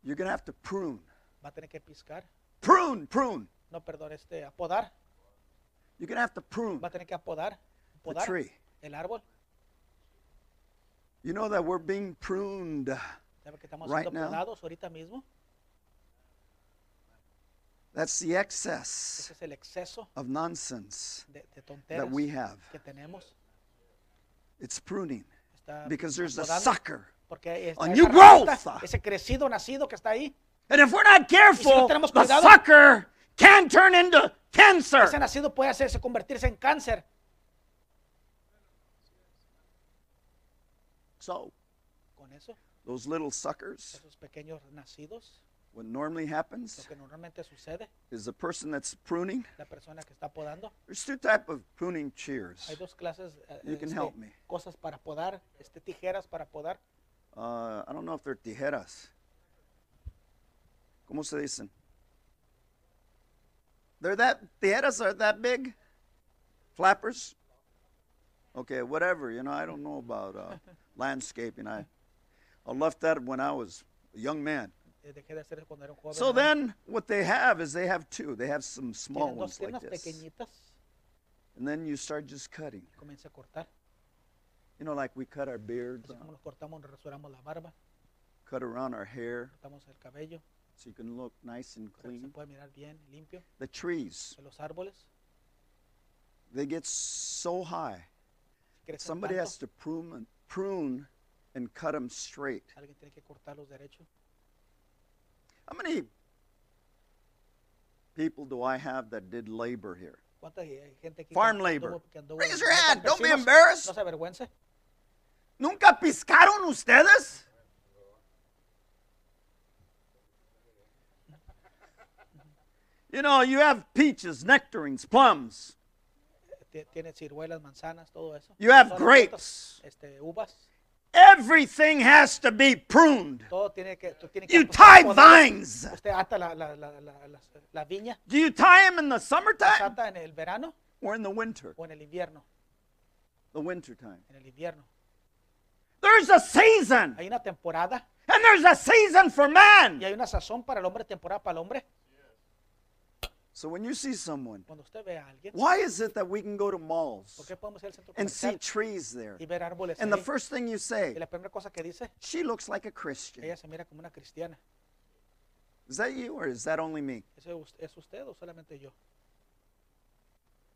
you're going to have to prune. va a tener que piscar, Prune, prune. No, perdón, este, apodar, You're going to have to prune va a tener que apodar, the tree. el árbol. You know that we're being pruned. ¿Sabe que estamos Right siendo now. podados ahorita mismo? That's the excess Ese es el exceso of nonsense de, de that tonteras we have. que tenemos. It's pruning Está because there's a sucker. porque está esa growth. ese crecido, nacido que está ahí, And if we're not careful, tenemos the cuidado- sucker can turn into cancer. ese nacido puede hacerse convertirse en cáncer. So, Con eso, those little suckers, esos pequeños nacidos, what normally lo happens que normalmente sucede, is the person that's pruning. la persona que está podando, There's two type of pruning shears. hay dos clases, eh, You can este, help me. cosas para podar, este, tijeras para podar. Uh, I don't know if they're tijeras. ¿Cómo se dicen? They're that tijeras are that big? Flappers? Okay, whatever. You know, I don't know about uh, landscaping. I I left that when I was a young man. Eh, Dejé de hacer eso cuando era un joven. So then, what they have is they have two. They have some small ones like this, and then you start just cutting. comienza a cortar. You know, like we cut our beards, Así como nos cortamos, nos rasuramos la barba, cut around our hair, cortamos el cabello, so you can look nice and clean. mirar bien, limpio. The trees, los árboles, they get so high. Somebody tanto, has to prune and, prune and cut them straight. alguien tiene que cortarlos derechos. How many people do I have that did labor here? ¿Cuánta gente aquí Farm labor. Raise your hand. Don't be embarrassed. No se. ¿Nunca piscaron ustedes? You know, you have peaches, nectarines, plums. Tiene ciruelas, manzanas, todo eso. You have Todas las frutas, grapes. Este, uvas. Everything has to be pruned. Todo tiene que, tú tiene que You tie vines. Do you tie them in the summertime ata en el verano or in the winter? o en el invierno. The winter time. En el invierno. There's a season, and there's a season for man. y hay una sazón para el hombre, temporada para el hombre. So when you see someone, usted ve a alguien, why is it that we can go to malls ¿por qué podemos ir al centro and see trees there? y ver árboles And the ahí? first thing you say, Y la primera cosa que dice, she looks like a Christian. ella se mira como una cristiana. Is that you or is that only me? Es es usted o solamente yo?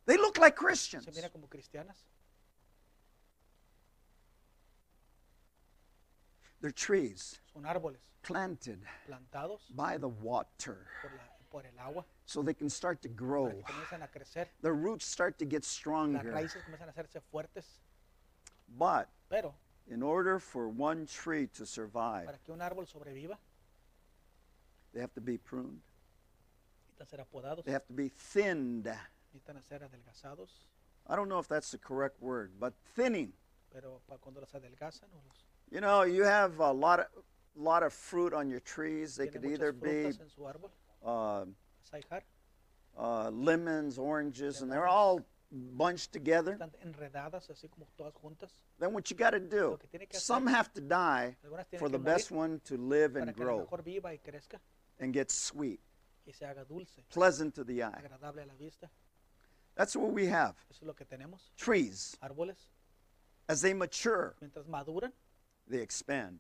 They look like Se Christians. mira como cristianas. They're trees Son árboles planted plantados by the water por, la- por el agua so they can start to grow. para que comiencen a crecer. The roots start to get Las stronger. raíces a hacerse fuertes. But Pero in order for one tree to survive, para que un árbol sobreviva, they have to be pruned. They have to be thinned. necesitan ser adelgazados. I don't know if that's the correct word, but thinning. Pero para cuando los adelgazan o los You know, you have a lot of lot of fruit on your trees. They could either be en su árbol, uh, Uh, lemons, oranges, and they're all bunched together. están enredadas así como todas juntas. Then what you got to do? Lo que tiene que hacer- Some have to die for the best one to live and que a lo grow mejor viva y crezca and get sweet, y se haga dulce, pleasant to the eye. agradable a la vista. That's what we have. Eso es lo que tenemos. Trees, as they mature, they expand.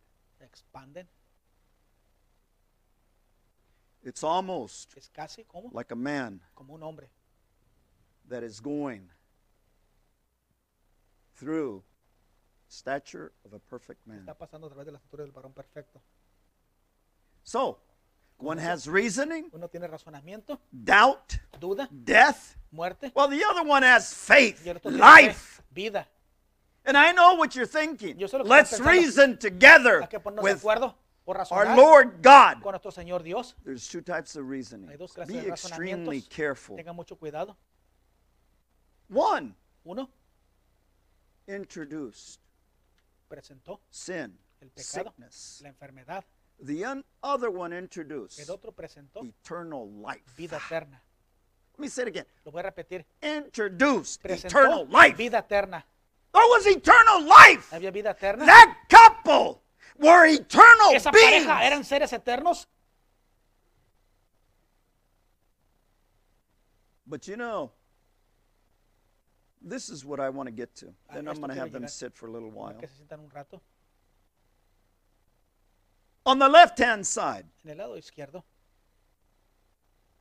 It's almost Es casi como, like a man como un hombre that is going through stature of a perfect man. está pasando a través de la estatura del varón perfecto. So, one has reasoning, Uno tiene razonamiento, doubt, duda, death. muerte, Well, the other one has faith, y el otro life. vida. And I know what you're thinking. Yo sé lo que Let's reason together Hay que ponernos de with our Lord God. con nuestro Señor Dios. There's two types of reasoning. Hay dos clases Be de extremely razonamientos. careful. Tengan mucho cuidado. One Uno introduced presentó sin, el pecado, sickness. la enfermedad. The un- other one introduced El otro presentó eternal life. vida eterna. Let me say it again. Lo voy a repetir. Introduced Presentó eternal life. vida eterna. There was eternal life. Había vida eterna. That couple were eternal Esa beings. pareja eran seres eternos. But you know, this is what I want to get to. Ah, then I'm going to have them sit for a little while. Que se sientan un rato. On the left hand side En el lado izquierdo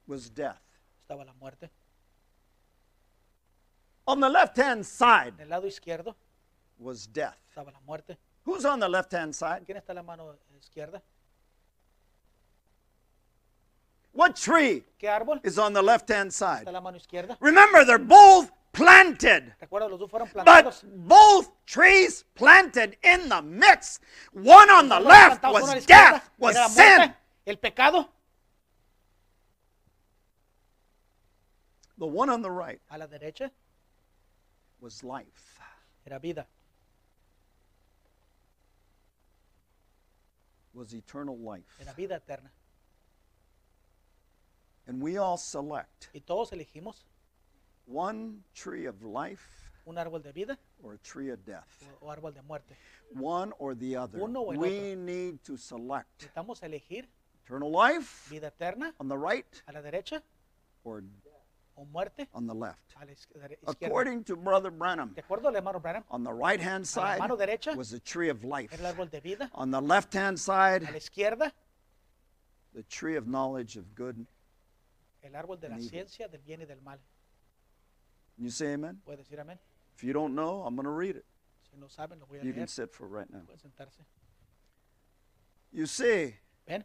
was death. estaba la muerte. On the left hand side En el lado izquierdo was death. Estaba la muerte. Who's on the left hand side? ¿Quién está la mano izquierda? What tree ¿Qué árbol is on the left hand está side? en la mano izquierda? Remember, they're both planted. Recuerda, los dos fueron But both trees planted in the midst. One on the left plantados, uno a la was death, was sin. el pecado. The one on the right A la derecha was life. era vida, Was eternal life. era vida eterna. And we all select Y todos elegimos one tree of life un árbol de vida or a tree of death. o, árbol de muerte. One or the other. Uno o el We need to select Necesitamos elegir eternal life vida eterna on the right a la derecha or o muerte on the left. a la izquierda. According to Brother Branham, De acuerdo al hermano Branham, on the right hand side mano derecha was the tree of life. el árbol de vida. On the left hand side, A la izquierda, the tree of knowledge of good. el árbol de la and evil. ciencia del bien y del mal. Can you say amen? ¿Puede decir amén? If you don't know, I'm going to read it. Si no saben, lo voy a You can sit for right now. Sentarse. You see, ¿Ven?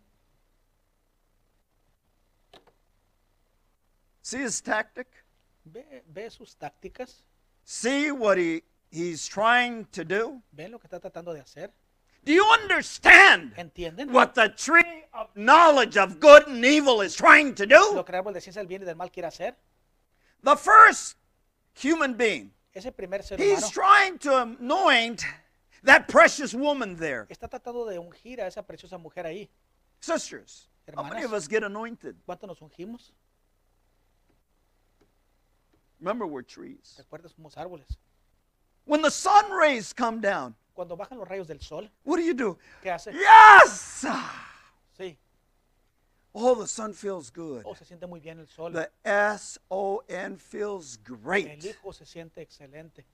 See his tactic? ¿Ve, ve sus tácticas? See what he, he's trying to do? ¿Ven lo que está tratando de hacer? Do you understand ¿Entienden? what the tree of knowledge of good and evil is trying to do? Lo que el árbol de ciencia del bien y del mal quiere hacer. The first human being, Ese primer ser he's humano trying to anoint that precious woman there. está tratando de ungir a esa preciosa mujer ahí. Sisters, how many Hermanas. of us get anointed? ¿Cuánto nos ungimos? Remember, we're trees. Recuerda, somos árboles. When the sun rays come down, Cuando bajan los rayos del sol, what do you do? ¿qué hace? Yes! Sí. Oh, the sun feels good. Oh, se siente muy bien el sol. The S O N feels El great. hijo se siente excelente.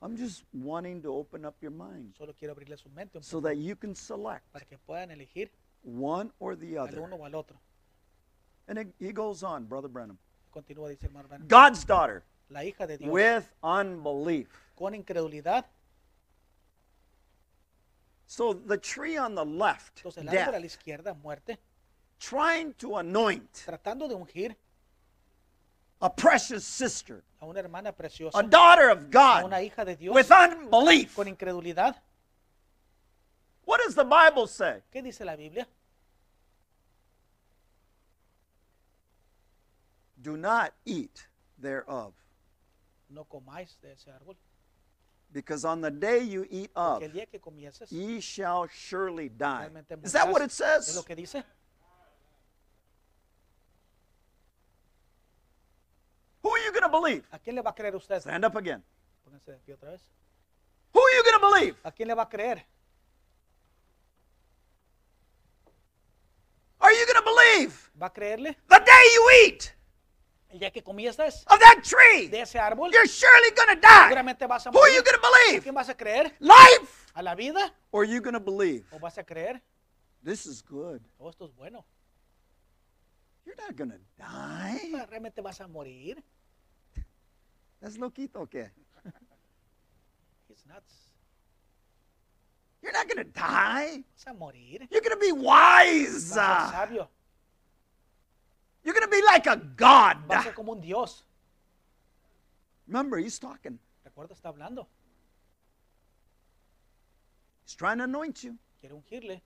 I'm just wanting to open up your mind Solo quiero abrirle su mente un so poco that you can select para que puedan elegir one or the al other. uno o al otro. And it, he goes on, Brother Branham. Continúa, dice hermano Branham. God's daughter La hija de Dios with unbelief. con incredulidad. So the tree on the left, Entonces el árbol a la izquierda, muerte, trying to anoint tratando de ungir a precious sister, a una hermana preciosa, a daughter of a God una hija de Dios with unbelief. con incredulidad. What does the Bible say? ¿Qué dice la Biblia? Do not eat thereof, No comáis de ese árbol. because on the day you eat of, Que el día que comieses, ye shall surely die. Is that what it ¿Es says? lo que dice? Who are you going to believe? ¿A quién le va a creer usted? Stand up again. Pónganse de pie otra vez. Who are you going to believe? ¿A quién le va a creer? Are you going to believe ¿Va a creerle? the day you eat El día que of that tree? de ese árbol, You're surely going to die. seguramente vas a Who are you going to ¿A believe? quién vas a creer? Life? ¿A la vida? Or are you going to believe ¿O vas a creer? this is good? Oh, esto es bueno. You're not going to die. ¿Realmente vas a morir? That's loquito, okay? It's nuts. You're not going to die. ¿Vas a morir? You're going to be wise. Vas a ser sabio. You're going to be like a God. Vas a ser como un Dios. Remember, he's talking. Recuerda, está hablando. He's trying to anoint you. Quiere ungirle.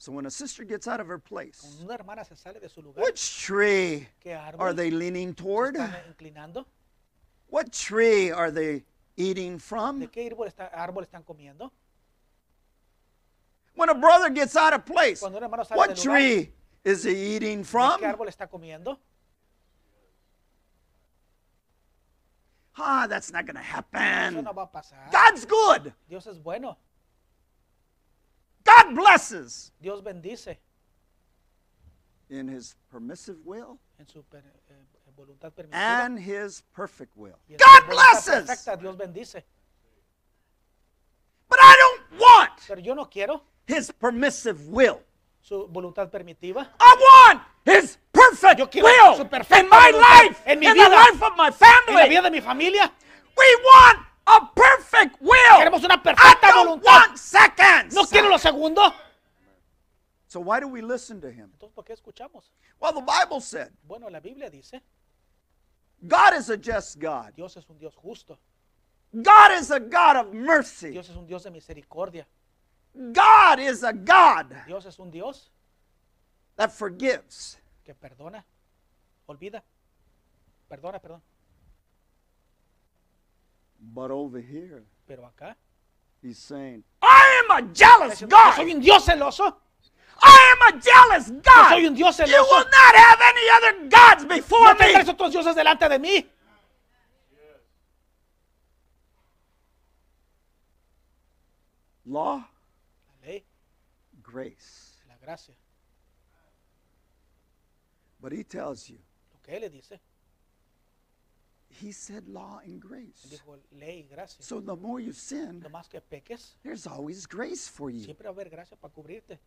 So when a sister gets out of her place, una hermana se sale de su lugar, which tree ¿qué are they leaning toward? están inclinando? What tree are they eating ¿De from? qué árbol, está- árbol están comiendo? When a brother gets out of place, Cuando un hermano sale what lugar, tree is he eating from? qué árbol está comiendo? Ah, that's not going to Eso happen. no va a pasar. God's good. Dios es bueno. God blesses Dios bendice in his permissive will en su per- eh, voluntad permisiva. and his perfect will. y God blesses. perfecta, Dios bendice. But I don't want Pero yo no quiero his permissive will. Su voluntad permitiva. I want his perfect Yo quiero will su perfecta in my voluntad life, en mi in vida, the life of my En la family. vida de mi familia, We want a perfect will. queremos una I perfecta don't voluntad. want seconds. No quiero lo segundo. So why do we listen to him? Entonces, ¿por qué escuchamos? Well, the Bible said Bueno, la Biblia dice, God is a just God. Dios es un Dios justo. God is a God of mercy. Dios es un Dios de misericordia. God is a God Dios es un Dios that forgives. que perdona, olvida. Perdona, perdón. But over here, Pero acá, he's saying, I am a jealous diciendo que soy God. un Dios celoso. I am a jealous God. soy un Dios You celoso. will not have any other gods before No tendrás me. otros dioses delante de mí. Law, grace. la gracia. But he tells you, Lo que Él le dice, he said law and grace. dijo ley y gracia. So the more you sin, Lo más que peques, there's always grace for you. siempre va a haber gracia para cubrirte.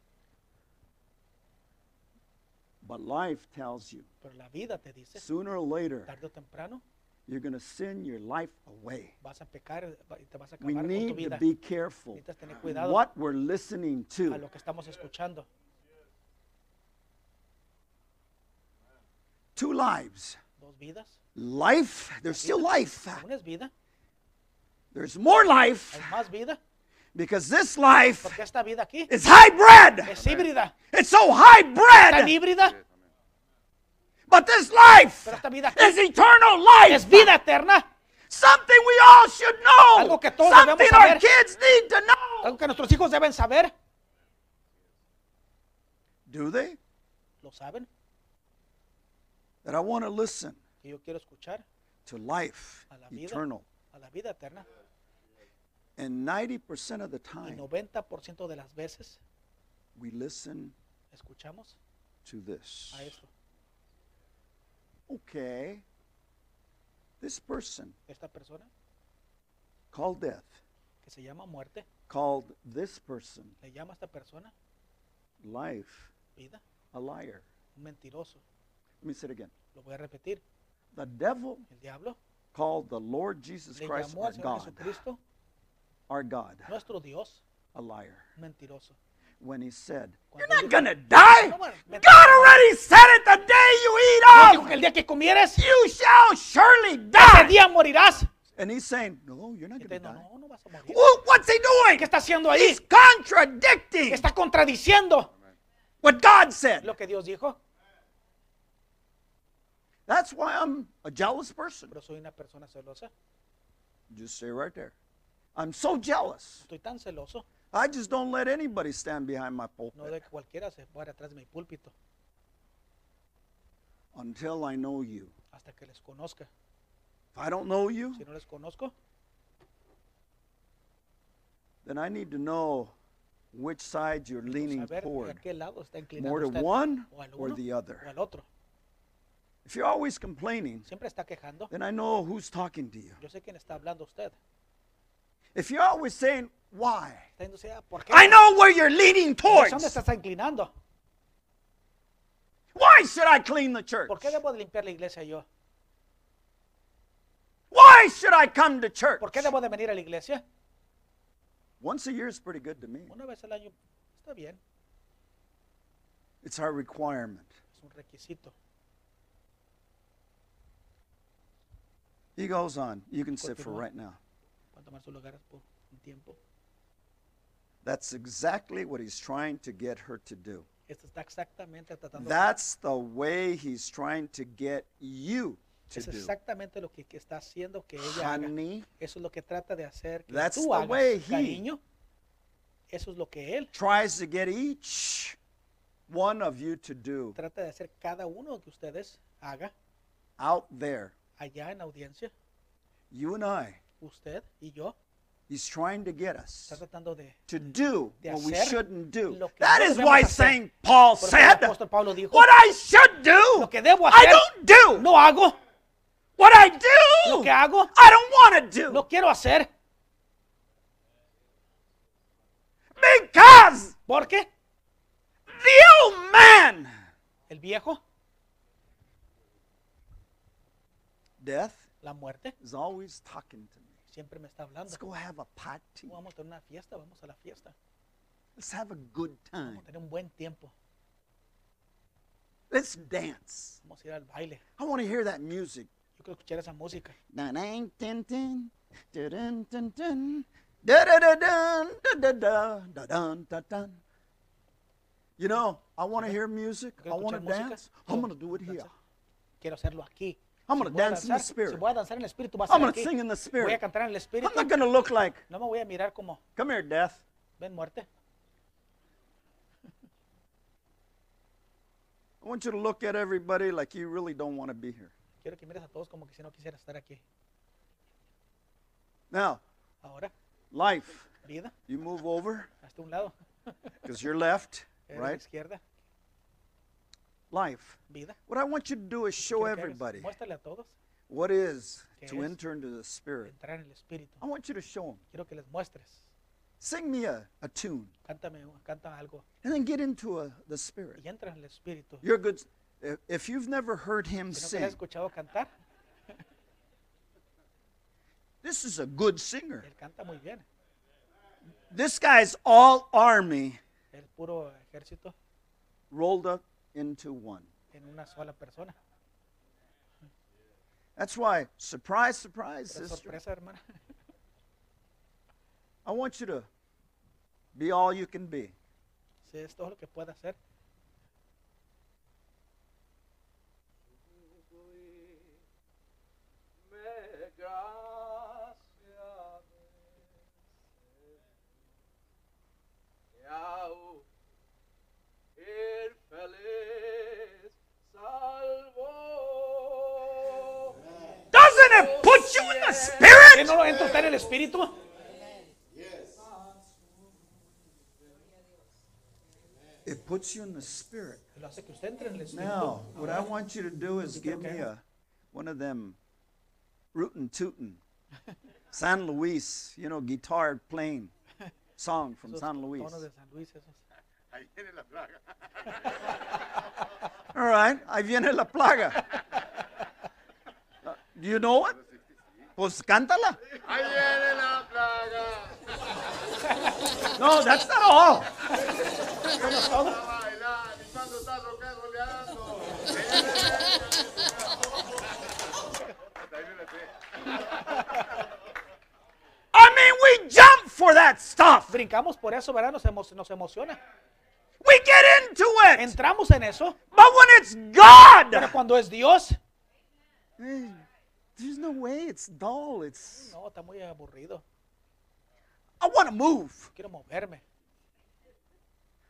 But life tells you, Pero la vida te dice, sooner or later, tarde o temprano, you're going to sin your life away. vas a pecar te vas a We acabar con tu need to be careful Necesitas tener cuidado what we're listening a to. lo que estamos escuchando. Two lives. Dos vidas. Life, there's still life. Es vida There's more life Hay más vida. because this life Porque esta vida aquí is hybrid. es. It's so Tan hybrid. But this life pero esta vida is eternal es life. vida eterna. Something we all should know. Algo que todos Something debemos our saber. kids need to know. Algo que nuestros hijos deben saber. Do they? ¿Lo saben? That I want to listen Que yo quiero escuchar to life A la vida. eternal. a la vida eterna. And 90% of the Y time, 90% de las veces we listen escuchamos to this. a esto. Okay. This person Esta persona called death, que se llama muerte, called this person le llama a esta persona life vida, a liar. un mentiroso. Let me say it again. Lo voy a repetir. The devil El diablo called the Lord Jesus le Christ llamó our al Señor God, Jesucristo our God, nuestro Dios a liar. mentiroso. When he said, You're not gonna die. "No, bueno, me- God already said it the day you eat dijo que el día que comieres, You shall surely ese die. día morirás. And he's saying, No, you're not gonna no, die. no, no vas a morir. Well, what's he doing? ¿Qué está haciendo ahí? He's contradicting Está contradiciendo what God said. lo que Dios dijo. That's why I'm a jealous person. Pero soy una persona celosa. Just say right there. I'm so jealous. Estoy tan celoso. I just don't let anybody stand behind my No pulpit de que cualquiera se pare atrás de mi púlpito until I know you. hasta que les conozca. If I don't know you, Si no les conozco, then I need to know which side you're leaning saber a toward. qué lado está inclinando More to usted. one o al or uno the o other. al otro. If you're always complaining, Siempre está quejando. then I know who's talking to you. Yo sé quién está hablando usted. If you're always saying, why? Está diciendo, "Ah, ¿por qué? I know where you're leaning towards. se está inclinando? Why should I clean the church? ¿Por qué debo de limpiar la iglesia yo? Why should I come to church? ¿Por qué debo de venir a la iglesia? Once a year is pretty good to me. Una vez al año está bien, It's our requirement. es un requisito. He goes on. You can sit for right now. Para tomar su lugar por un tiempo. That's exactly what he's trying to get her to do. Esto está exactamente tratando. That's the way he's trying to get you to es do. exactamente lo que, que está haciendo que ella haga. Honey, Eso es lo que trata de hacer que That's tú the hagas, way he- cariño. Eso es lo que él tries to get each one of you to do trata de hacer cada uno que ustedes haga out there. allá en audiencia, You and I. usted y yo, He's trying to get us de to do what we shouldn't do. That is why. Saint Paul said, dijo, What I should do, I don't do. no hago, What I do, lo que hago I don't want to do. no quiero hacer, Because porque the old man, el viejo, death, la muerte, is always talking to me. Siempre me está hablando. Let's go have a party. Vamos a tener una fiesta, vamos a la fiesta, Let's have a good time. vamos a tener un buen tiempo, Let's dance. vamos a ir al baile. I want to hear that music. Yo quiero escuchar esa música. You know, I want to hear music. I want to dance. I'm going to do it here. Quiero hacerlo aquí. I'm gonna voy a dance in the spirit. Si voy a danzar en el espíritu, va a I'm going to sing in the Voy a spirit. cantar en el espíritu. I'm not going to look like, No me voy a mirar como, come here, death. ven muerte. I want you to look at everybody like you really don't want to be here. Quiero que mires a todos como que si no quisiera estar aquí. Now, Ahora, life, vida, you move over hasta un lado. because you're left, Eres a la right? izquierda, Life. vida. What I want you to do is show Quiero que hagas- everybody Muéstrale a todos what is to enter into the spirit. entrar en el espíritu. I want you to show them. Quiero que les muestres. Sing me a, a tune Cántame, canta algo and then get into a, the spirit. y entra en el espíritu. You're good. If, if you've never heard him Si no te has sing, escuchado cantar, this is a good singer. él canta muy bien. This guy's all army El puro ejército rolled up into one. en una sola persona. That's why, surprise, surprise, Pero sister. sorpresa, hermana. I want you to be all you can be. Si es todo lo que pueda. No lo entra usted en el espíritu? It puts you in the spirit. Lo hace que usted entre en el espíritu. Now, what I want you to do is give me a one of them rootin' tootin' San Luis, you know, guitar playing song from San Luis. tonos de San Luis, esos. Ahí viene la plaga. All right, ahí viene la plaga. Uh, Do you know it? Pues cántala. Ahí viene la plaga. No, that's not all. I mean, we jump for that stuff. Brincamos por eso, ¿verdad? Nos, emo- nos emociona. We get into it. Entramos en eso. But when it's Pero God, cuando es Dios, eh, there's no way. It's dull. It's. no, está muy aburrido. I want to move. Quiero moverme.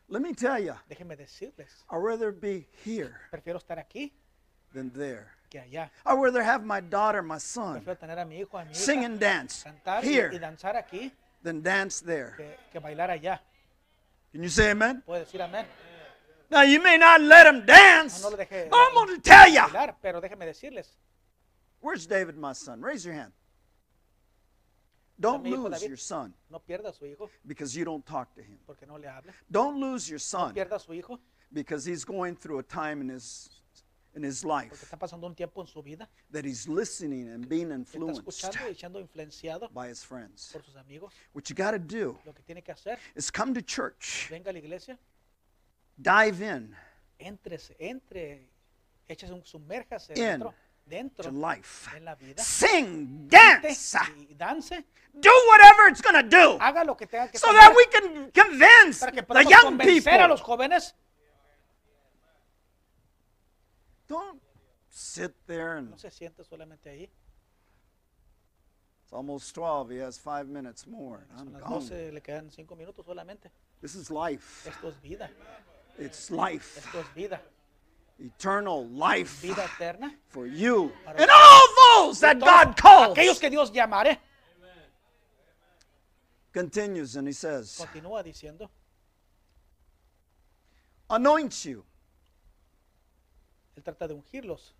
Let me tell you, Déjenme decirles. I'd rather be here Prefiero estar aquí than there. que allá. I'd rather have my daughter, my son, Prefiero tener a mi hijo, a mi sing and dance cantar y, y here danzar aquí than dance there. que, que bailar allá. Can you say amen? Puede decir amén. Now, you may not let him dance. No, no le deje I'm going to tell you. bailar, pero déjenme decirles. Where's David, my son? Raise your hand. Don't lose your son No pierda a su hijo because you don't talk to him. porque no le hable. Don't lose your son Pierda a su hijo because he's going through a time in his in his life está pasando un tiempo en su vida. that he's listening and being influenced escuchando y siendo influenciado by his friends. por sus amigos. What you got to do Lo que tiene que hacer, is come to church, venga a la iglesia, dive in éntrese, entre, échese un, sumérjase In dentro, to life. en la vida. Sing, dance, do whatever it's going to do haga lo que tenga que so that we can convince the young convencer a los people. jóvenes. Don't sit there and No se siente solamente ahí. it's almost 12. He has five minutes more. Son I'm las gone. 12, le quedan 5 minutos solamente. This is life. Esto es vida, It's life. esto es vida, Eternal life vida eterna. for you and all those that God calls. Aquellos que Dios llamare, Continues and he says, continúa diciendo, anoint you. Él trata de ungirlos.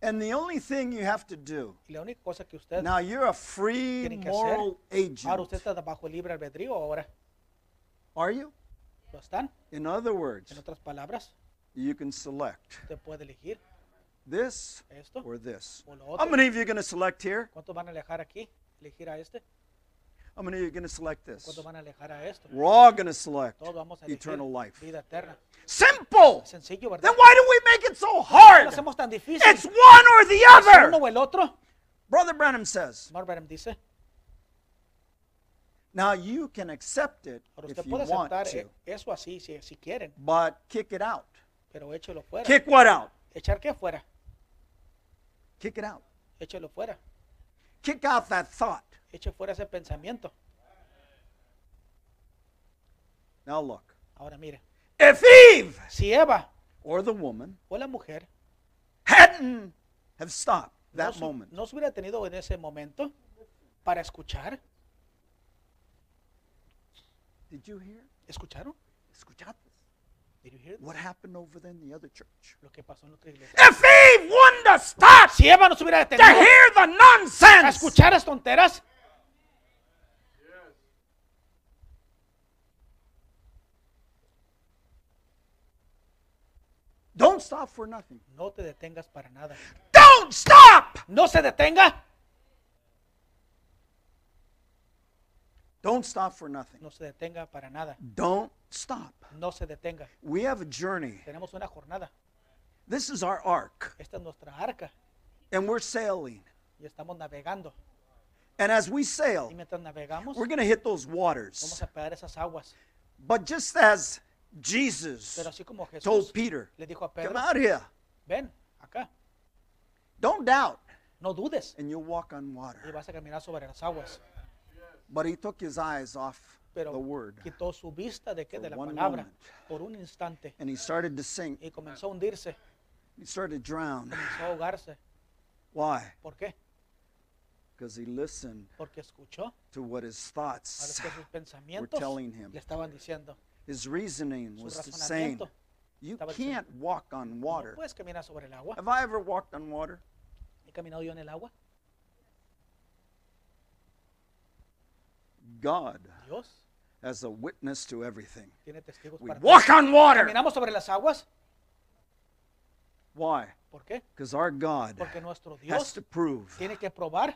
And the only thing you have to do, Y la única cosa que usted, now you're a free que moral hacer- ahora agent. usted está bajo el libre albedrío, ahora Are you? lo están. In other words, En otras palabras, you can select usted puede elegir this esto or this. o lo How otro. many of you are going to select here? ¿Cuántos van a alejar aquí? Elegir a este. How many of you are going to select this? ¿Cuántos van a alejar a esto? We're all going to select Todos vamos a elegir eternal life. vida eterna. Simple. Sencillo, ¿verdad? Then why do we make it so ¿Por qué hard? hacemos tan difícil? It's one or the ¿Es uno other. o el otro? Brother Branham says, dice, now you can accept it ahora if usted you puede want aceptar to, eso así si, si quieren, but kick it out. Pero échelo fuera. Kick what out? ¿Echar qué fuera? Kick it out. Échelo fuera. Kick out that thought. Eche fuera ese pensamiento. Now look. Ahora mire, If Eve si Eva or the woman o la mujer hadn't have stopped no that se, moment, no se hubiera tenido en ese momento para escuchar, did you hear? ¿escucharon? Escuchaste? Did you hear What happened over there in the other church? lo que pasó en la otra iglesia? If Eve wouldn't have stopped Si Eva no se hubiera to detenido hear the a nonsense, escuchar las tonteras, don't stop for nothing. no te detengas para nada. Don't stop. No se detenga, Don't stop for nothing. no se detenga para nada. Don't stop. No se detenga. We have a journey. Tenemos una jornada. This is our ark, Esta es nuestra arca and we're sailing. y estamos navegando. And as we Y sail, mientras navegamos, we're going to hit those vamos waters. a pegar esas aguas. But just as Jesus Pero así como Jesús told Peter, le dijo a come out here, ven acá, don't doubt, no dudes and you'll walk on y water. vas a caminar sobre las aguas. But he took his eyes off Pero the word quitó su vista de qué? De la one palabra moment. por un instante and he started to sink. y comenzó a hundirse, He started to drown. comenzó a ahogarse. Why? ¿Por qué? Because he listened Porque escuchó to what his a lo thoughts, que sus pensamientos telling him. le estaban diciendo. his reasoning Su was saying, razonamiento. You estaba diciendo, can't walk on No water. puedes caminar sobre el agua. Have I ever walked on water? He caminado yo en el agua. God Dios as a witness to everything. tiene testigos We para walk on water. Caminamos sobre las aguas. Why? ¿Por qué? Because our God Porque nuestro has Dios to prove, tiene que probar,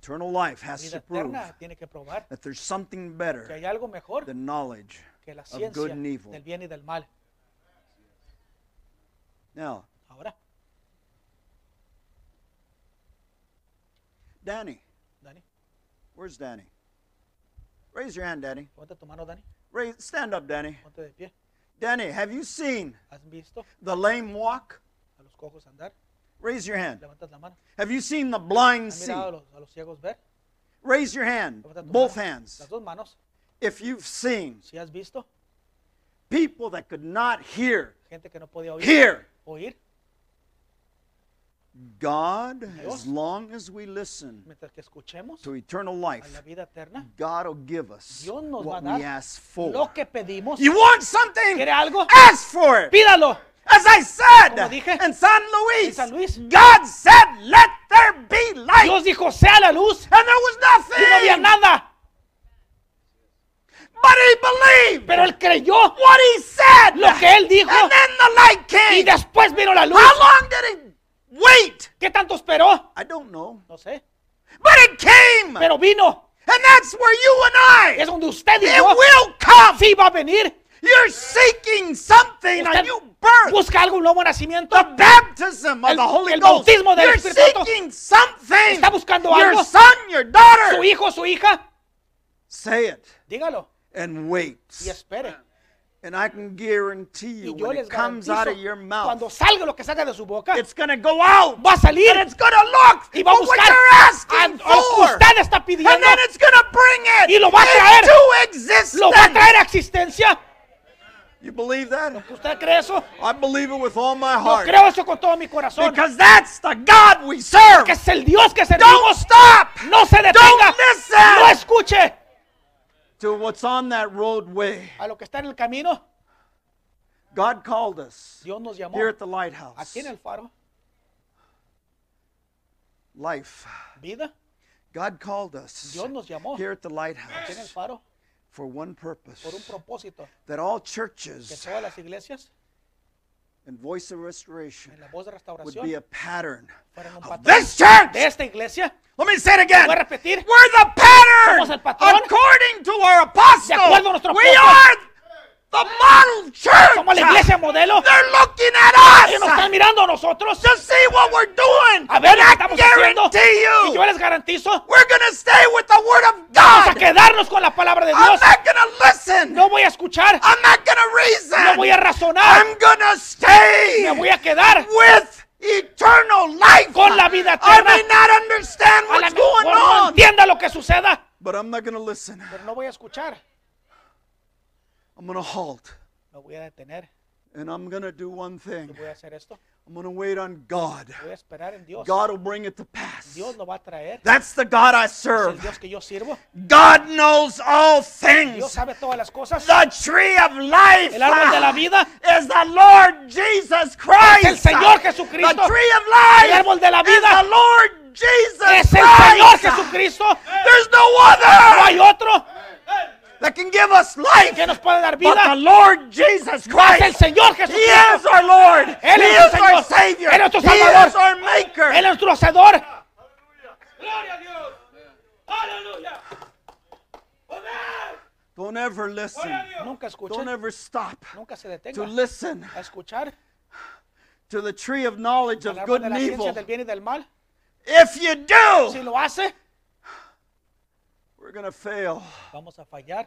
eternal life has vida to prove eterna tiene que probar that there's something que better hay algo mejor than knowledge. que la of ciencia good and evil. del bien y del mal. Now, Ahora, Danny, Dani, where's Danny? Raise your hand, Danny. ponte tu mano, Dani, Raise, stand up, Danny. ponte de pie. Danny, have you seen ¿Has visto the lame walk? a los cojos andar? Raise your hand. Levantas la mano. Have you seen the blind ¿Has see? mirado a los, a los ciegos ver? Raise your hand. Levanta tu Both mano. hands. Las dos manos. If you've seen Si has visto people that could not hear, gente que no podía oír, hear oír, God, Dios. as long as we listen que to eternal a life, la vida eterna, God will give us Dios nos va what we dar ask for. lo que. You want something? Algo? Ask for it. Pídalo. As I said dije, in San Luis, San Luis. God said, Let there be light. Dios dijo, sea la luz. and there was Y no había nothing. nada. But he believed Pero él creyó what he said. lo que él dijo. And then the light Y came. después vino la luz. How long did it wait? ¿Qué tanto esperó? I don't know. No sé. But it came. Pero vino. and that's where you and Es I, donde usted y it yo will come. sí va a venir. You're seeking something, a Usted new birth. busca algo, un nuevo nacimiento. The baptism of El- the Holy el Ghost. bautismo del You're Espíritu Santo. seeking something. Está buscando your algo. son, your daughter. Su hijo, su hija. Say it Dígalo. and wait. Y espere. And I can guarantee you Y yo when les it comes out of your mouth, cuando salga lo que salga de su boca, it's going to go out. va a salir And it's going to look y va a for what buscar you're asking for. usted está And pidiendo. then it's going to bring it Y lo va a traer. into existence. Lo va a traer a existencia. You believe that? ¿Usted cree eso? I believe it with all my Yo heart. creo eso con todo mi corazón. Because that's the God we serve. Que es el Dios que Don't servimos. stop No se detenga. Don't listen. No escuche to what's on that roadway. a lo que está en el camino. God called us Dios nos llamó here at the lighthouse. aquí en el faro. Life. Vida. God called us Dios nos llamó here at the aquí en el lighthouse faro for one purpose por un propósito. that all churches. Que todas las iglesias and Voice of Restoration en la voz de would restauración be a pattern fueran un of patrón this church. de esta iglesia. Let me say it again. Voy a repetir. We're the pattern Somos el patrón. according to our apostle. De acuerdo a nuestro we apóstol. are the model church. Somos la iglesia modelo. They're looking at Ellos nos están us mirando a nosotros. to see what we're doing. A ver and lo que I estamos haciendo. Y yo les garantizo, we're to stay with the Word of vamos a God. quedarnos con la palabra de I'm Dios. not going to listen. No voy a escuchar, I'm not to reason. no voy a razonar, I'm to stay me voy a quedar with eternal life. con la vida I eterna. may not understand what's going mejor no on, entienda lo que suceda, but I'm not to listen. pero no voy a escuchar. I'm to halt. Me voy a detener And I'm going to do one thing. voy a hacer esto. I'm going to wait on God. Voy a esperar en Dios. God will bring it to pass. Dios lo va a traer. That's the God I serve. Dios que yo sirvo. God knows all things. sabe todas las cosas. The tree of life El árbol de la vida is the Lord Jesus Christ. El Señor Jesucristo. The tree of life El árbol de la is the Lord Jesus es el Señor Christ. There's no No other life que nos pueda dar but the vida. Lord Jesus Es el Christ. Señor He is Jesucristo. our Lord. Él he es is our. Savior. Él es nuestro he Salvador. is our Maker. Él es nuestro hacedor. Gloria a Dios. Aleluya. Don't ever listen. Nunca escuche, Don't ever stop nunca se to detenga listen a escuchar to the tree of knowledge of good and evil. del bien y del mal. If you Si do, lo hace, We're going to fail. vamos a fallar.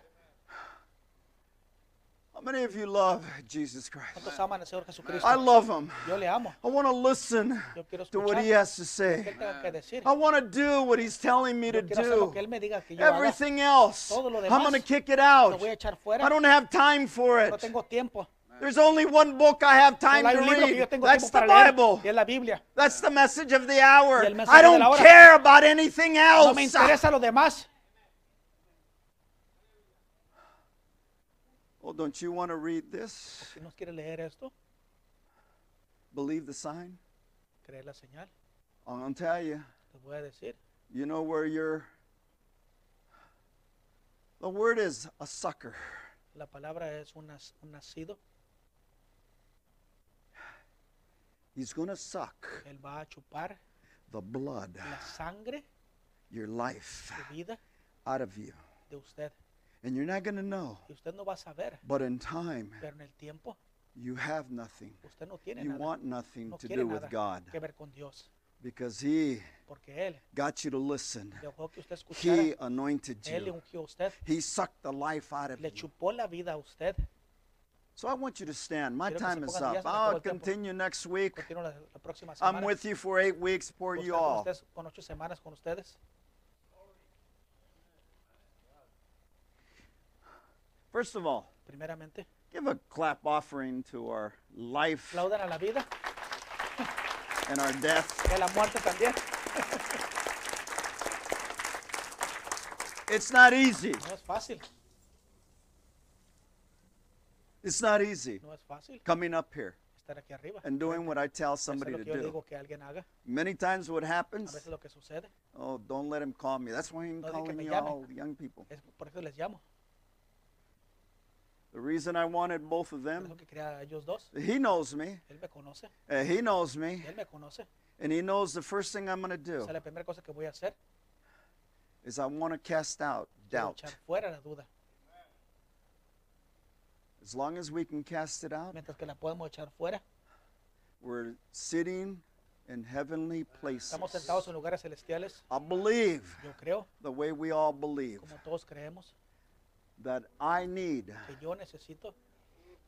How many of you love Jesus Christ? ¿Cuántos aman al Señor Jesucristo? I love him. Yo le amo. I want to listen to what he has to say. Él tenga que decir. I want to do what he's telling me to do. que Él me diga que yo haga. Everything else, I'm going to kick it out. voy a echar I don't have time for it. There's only one book I have time to un libro que yo read. That's the leer. Bible. Y es la Biblia. That's the message of the hour. Y el mensaje I don't care about anything else lo demás. Oh, don't you want to read this? Si no quiere leer esto, Believe the sign? cree la señal. I'm going to tell you. Les voy a decir. You know where you're. The word is a sucker. La palabra es un, nas- un nacido. He's going to suck Él va a chupar the blood, la sangre your life, de vida out of you. de usted. And you're not going to know. Y usted no va a saber. But in time, Pero en el tiempo, you have nothing. usted no tiene You nada want nothing no to do with God que ver con Dios. because He Él got you to listen. que usted. He anointed Él you. He sucked the life out of Le you. la vida a usted. So I want you to stand. My time is up. pie, se me acabó I'll continue next week. Continúo la, la próxima I'm with you for eight weeks for you all. ustedes con ocho semanas con ustedes. First of all, Primeramente, give a clap offering to our life aplaudan a la vida and our death. y a la muerte también. It's not easy. No es fácil, It's not easy no es fácil coming up here estar aquí arriba. and doing what I tell somebody lo to que yo do. digo que alguien haga. Many times what A happens, veces lo que sucede oh, don't let him call me. That's why I'm No, que calling me you llame. all young people. es por eso les llamo. The reason I wanted both of them, eso que quería a ellos dos. he knows me. Él me conoce, Uh, he knows me. él me conoce. And he knows the first thing I'm going to do Esa es la primera cosa que voy a hacer. is I want to cast out doubt. echar fuera la duda. As long as we can cast it out, Mientras que la podemos echar fuera, we're sitting in heavenly places. estamos sentados en lugares celestiales. I believe the way we all believe como todos creemos, that I need que yo necesito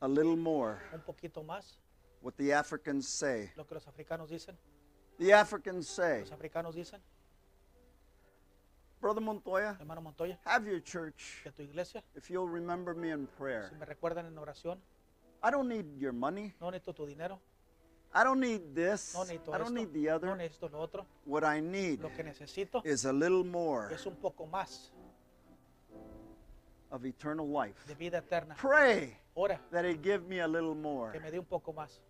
a little more. un poquito más. What the Africans say. Lo que los africanos dicen. The Africans say, Los africanos dicen, Brother Montoya, hermano Montoya, have your church que tu iglesia, if you'll remember me in prayer. si me recuerdan en oración, I don't need your money. no necesito tu dinero, I don't need this. no necesito I don't esto, need the no other. otro. What I need Lo que necesito is a little more of eternal life. de vida eterna. Pray Ora, that He give me a little more, que me dé un poco más,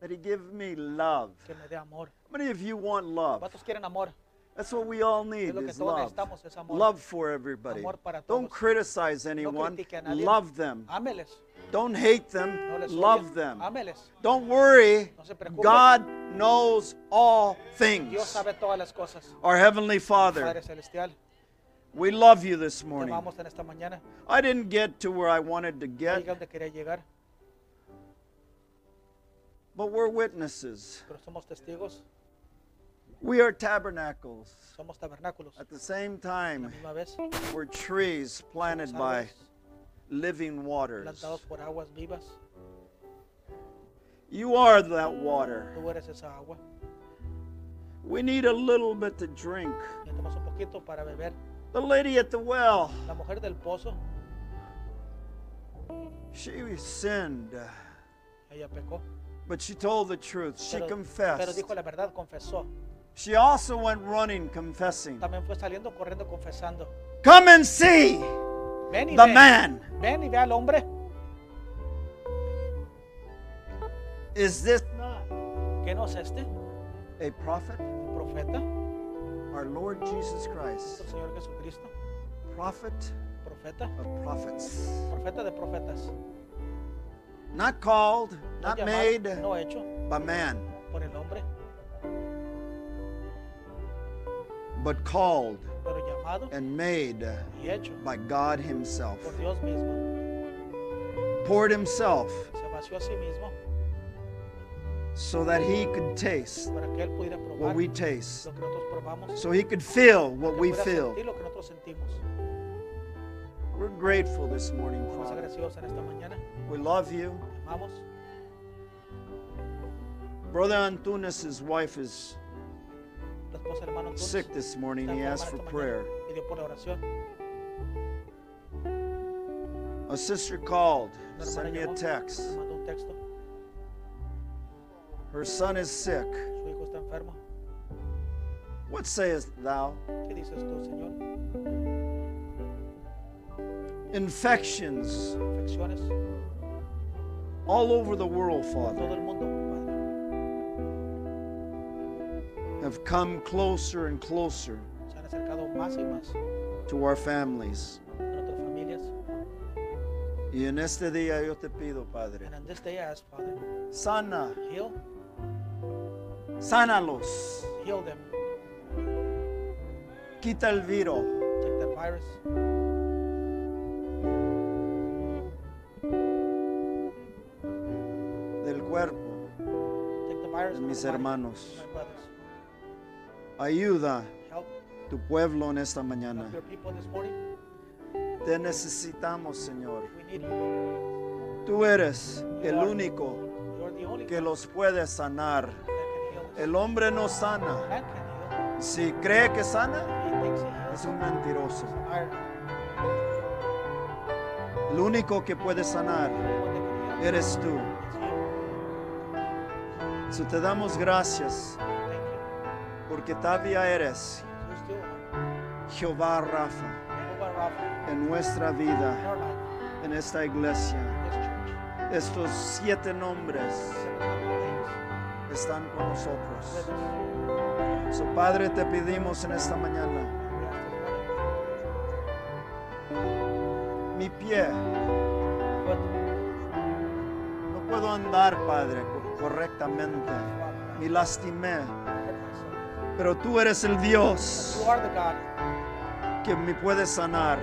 that He give me love. que me dé amor. How many of you want love? ¿Cuántos quieren amor? That's what we all need lo que is love. es amor. Love for everybody. Amor para Don't criticize anyone. nadie. Love them. Ámeles, Don't hate them. no Love them. ámeles. Don't worry. No se. God knows all Dios things. sabe todas las cosas. Our Heavenly Father, Padre Celestial, we love you this morning. amamos en esta mañana. I didn't get to where I wanted to get, llegué donde quería llegar, but we're witnesses. pero somos testigos, We are tabernacles. somos tabernáculos. At the same time, we're trees planted by living waters. plantados por aguas vivas. You are that water. Tú eres esa agua. We need a little bit to drink. Necesitamos un poquito para beber. The lady at the well, La mujer del pozo, she sinned, ella pecó. but she told the truth. She Pero, pero dijo la verdad, confesó. She also went running, confessing. También fue saliendo corriendo confesando. Come and see Ven y the ve. man. Ven y ve al hombre. Is this not ¿Qué no es este? a prophet? ¿Un profeta? Our Lord Jesus Christ, Señor Jesucristo. prophet Profeta. of prophets. Profeta de profetas. Not called, not llamado, made no hecho by man, por el hombre, but called pero llamado and made y hecho by God Himself. por Dios mismo. Poured Himself Se vació a sí mismo so that He could taste para que Él pudiera what we taste, lo que nosotros probamos. so He could feel what we feel. sentir lo que nosotros sentimos. We're grateful this morning, Father. agradecidos en esta mañana. We love you. Brother Antunes' wife is La esposa del hermano Antunes sick this morning. He asked for prayer. mañana. Pidió por la oración. A sister called, sent me a text. Her son is sick. Su hijo está enfermo. What sayest thou? ¿Qué dices tú, Señor? Infections Infecciones all over the world, Father, todo el mundo, Padre. have come closer and closer Se han acercado más y más to our families. a nuestras familias. Y en este día yo te pido, Padre, And on this day, I ask, Father, sana, heal, sánalos, heal them. quita el virus, Take virus. del cuerpo Take the virus de from mis hermanos. Ayuda Help, tu pueblo en esta mañana. Te necesitamos, Señor. You. Tú eres el único You're the only que los puede sanar. El hombre no sana. Man can heal. Si cree que sana, He thinks he heals. es un mentiroso. Iron. El único que puede sanar The one that can heal. eres tú. It's you. So te damos gracias Thank you. porque todavía eres You still are. Jehová Rafa Jehovah Rapha en nuestra in vida, our life, en esta iglesia. in this church. Estos siete nombres Seven hundred days están con nosotros. So Padre, te pedimos en esta mañana, mi pie, no puedo andar, Padre, co- correctamente. Me lastimé, pero tú eres el Dios que me puede sanar.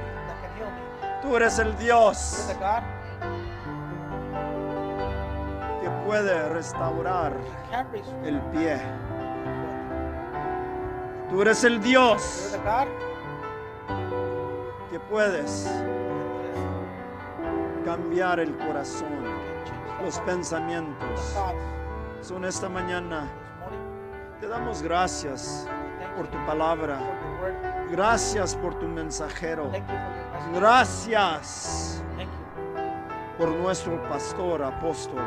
Tú eres el Dios puede restaurar that can restore el pie. the foot. Tú eres el You're Dios the God que puedes that cambiar el corazón, can change the los heart, pensamientos. the thoughts. Son esta mañana This morning, te damos gracias thank por you tu for palabra. your word. Gracias por tu mensajero. Thank you for your message. Gracias Thank you, por nuestro pastor apóstol.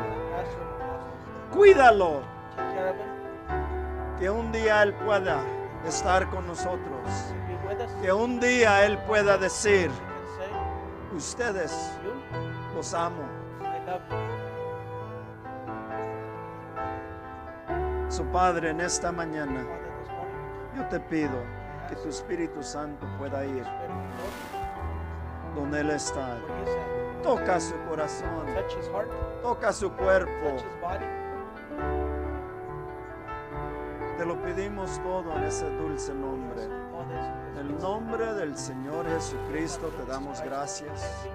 Pastor Apostle. Cuídalo, Take care of him. que un día él pueda estar con nosotros. He'll be with us. Que un día él pueda decir, He can say, ustedes You, los amo. I love you. Su Padre, en esta mañana Father, this morning, yo te pido que tu Espíritu Santo pueda ir Spirit of donde Él está. the Lord, where he is at, Toca su corazón, touch his heart, toca su cuerpo. Te lo pedimos todo en ese dulce nombre. This, En el nombre del Señor Jesucristo te damos gracias.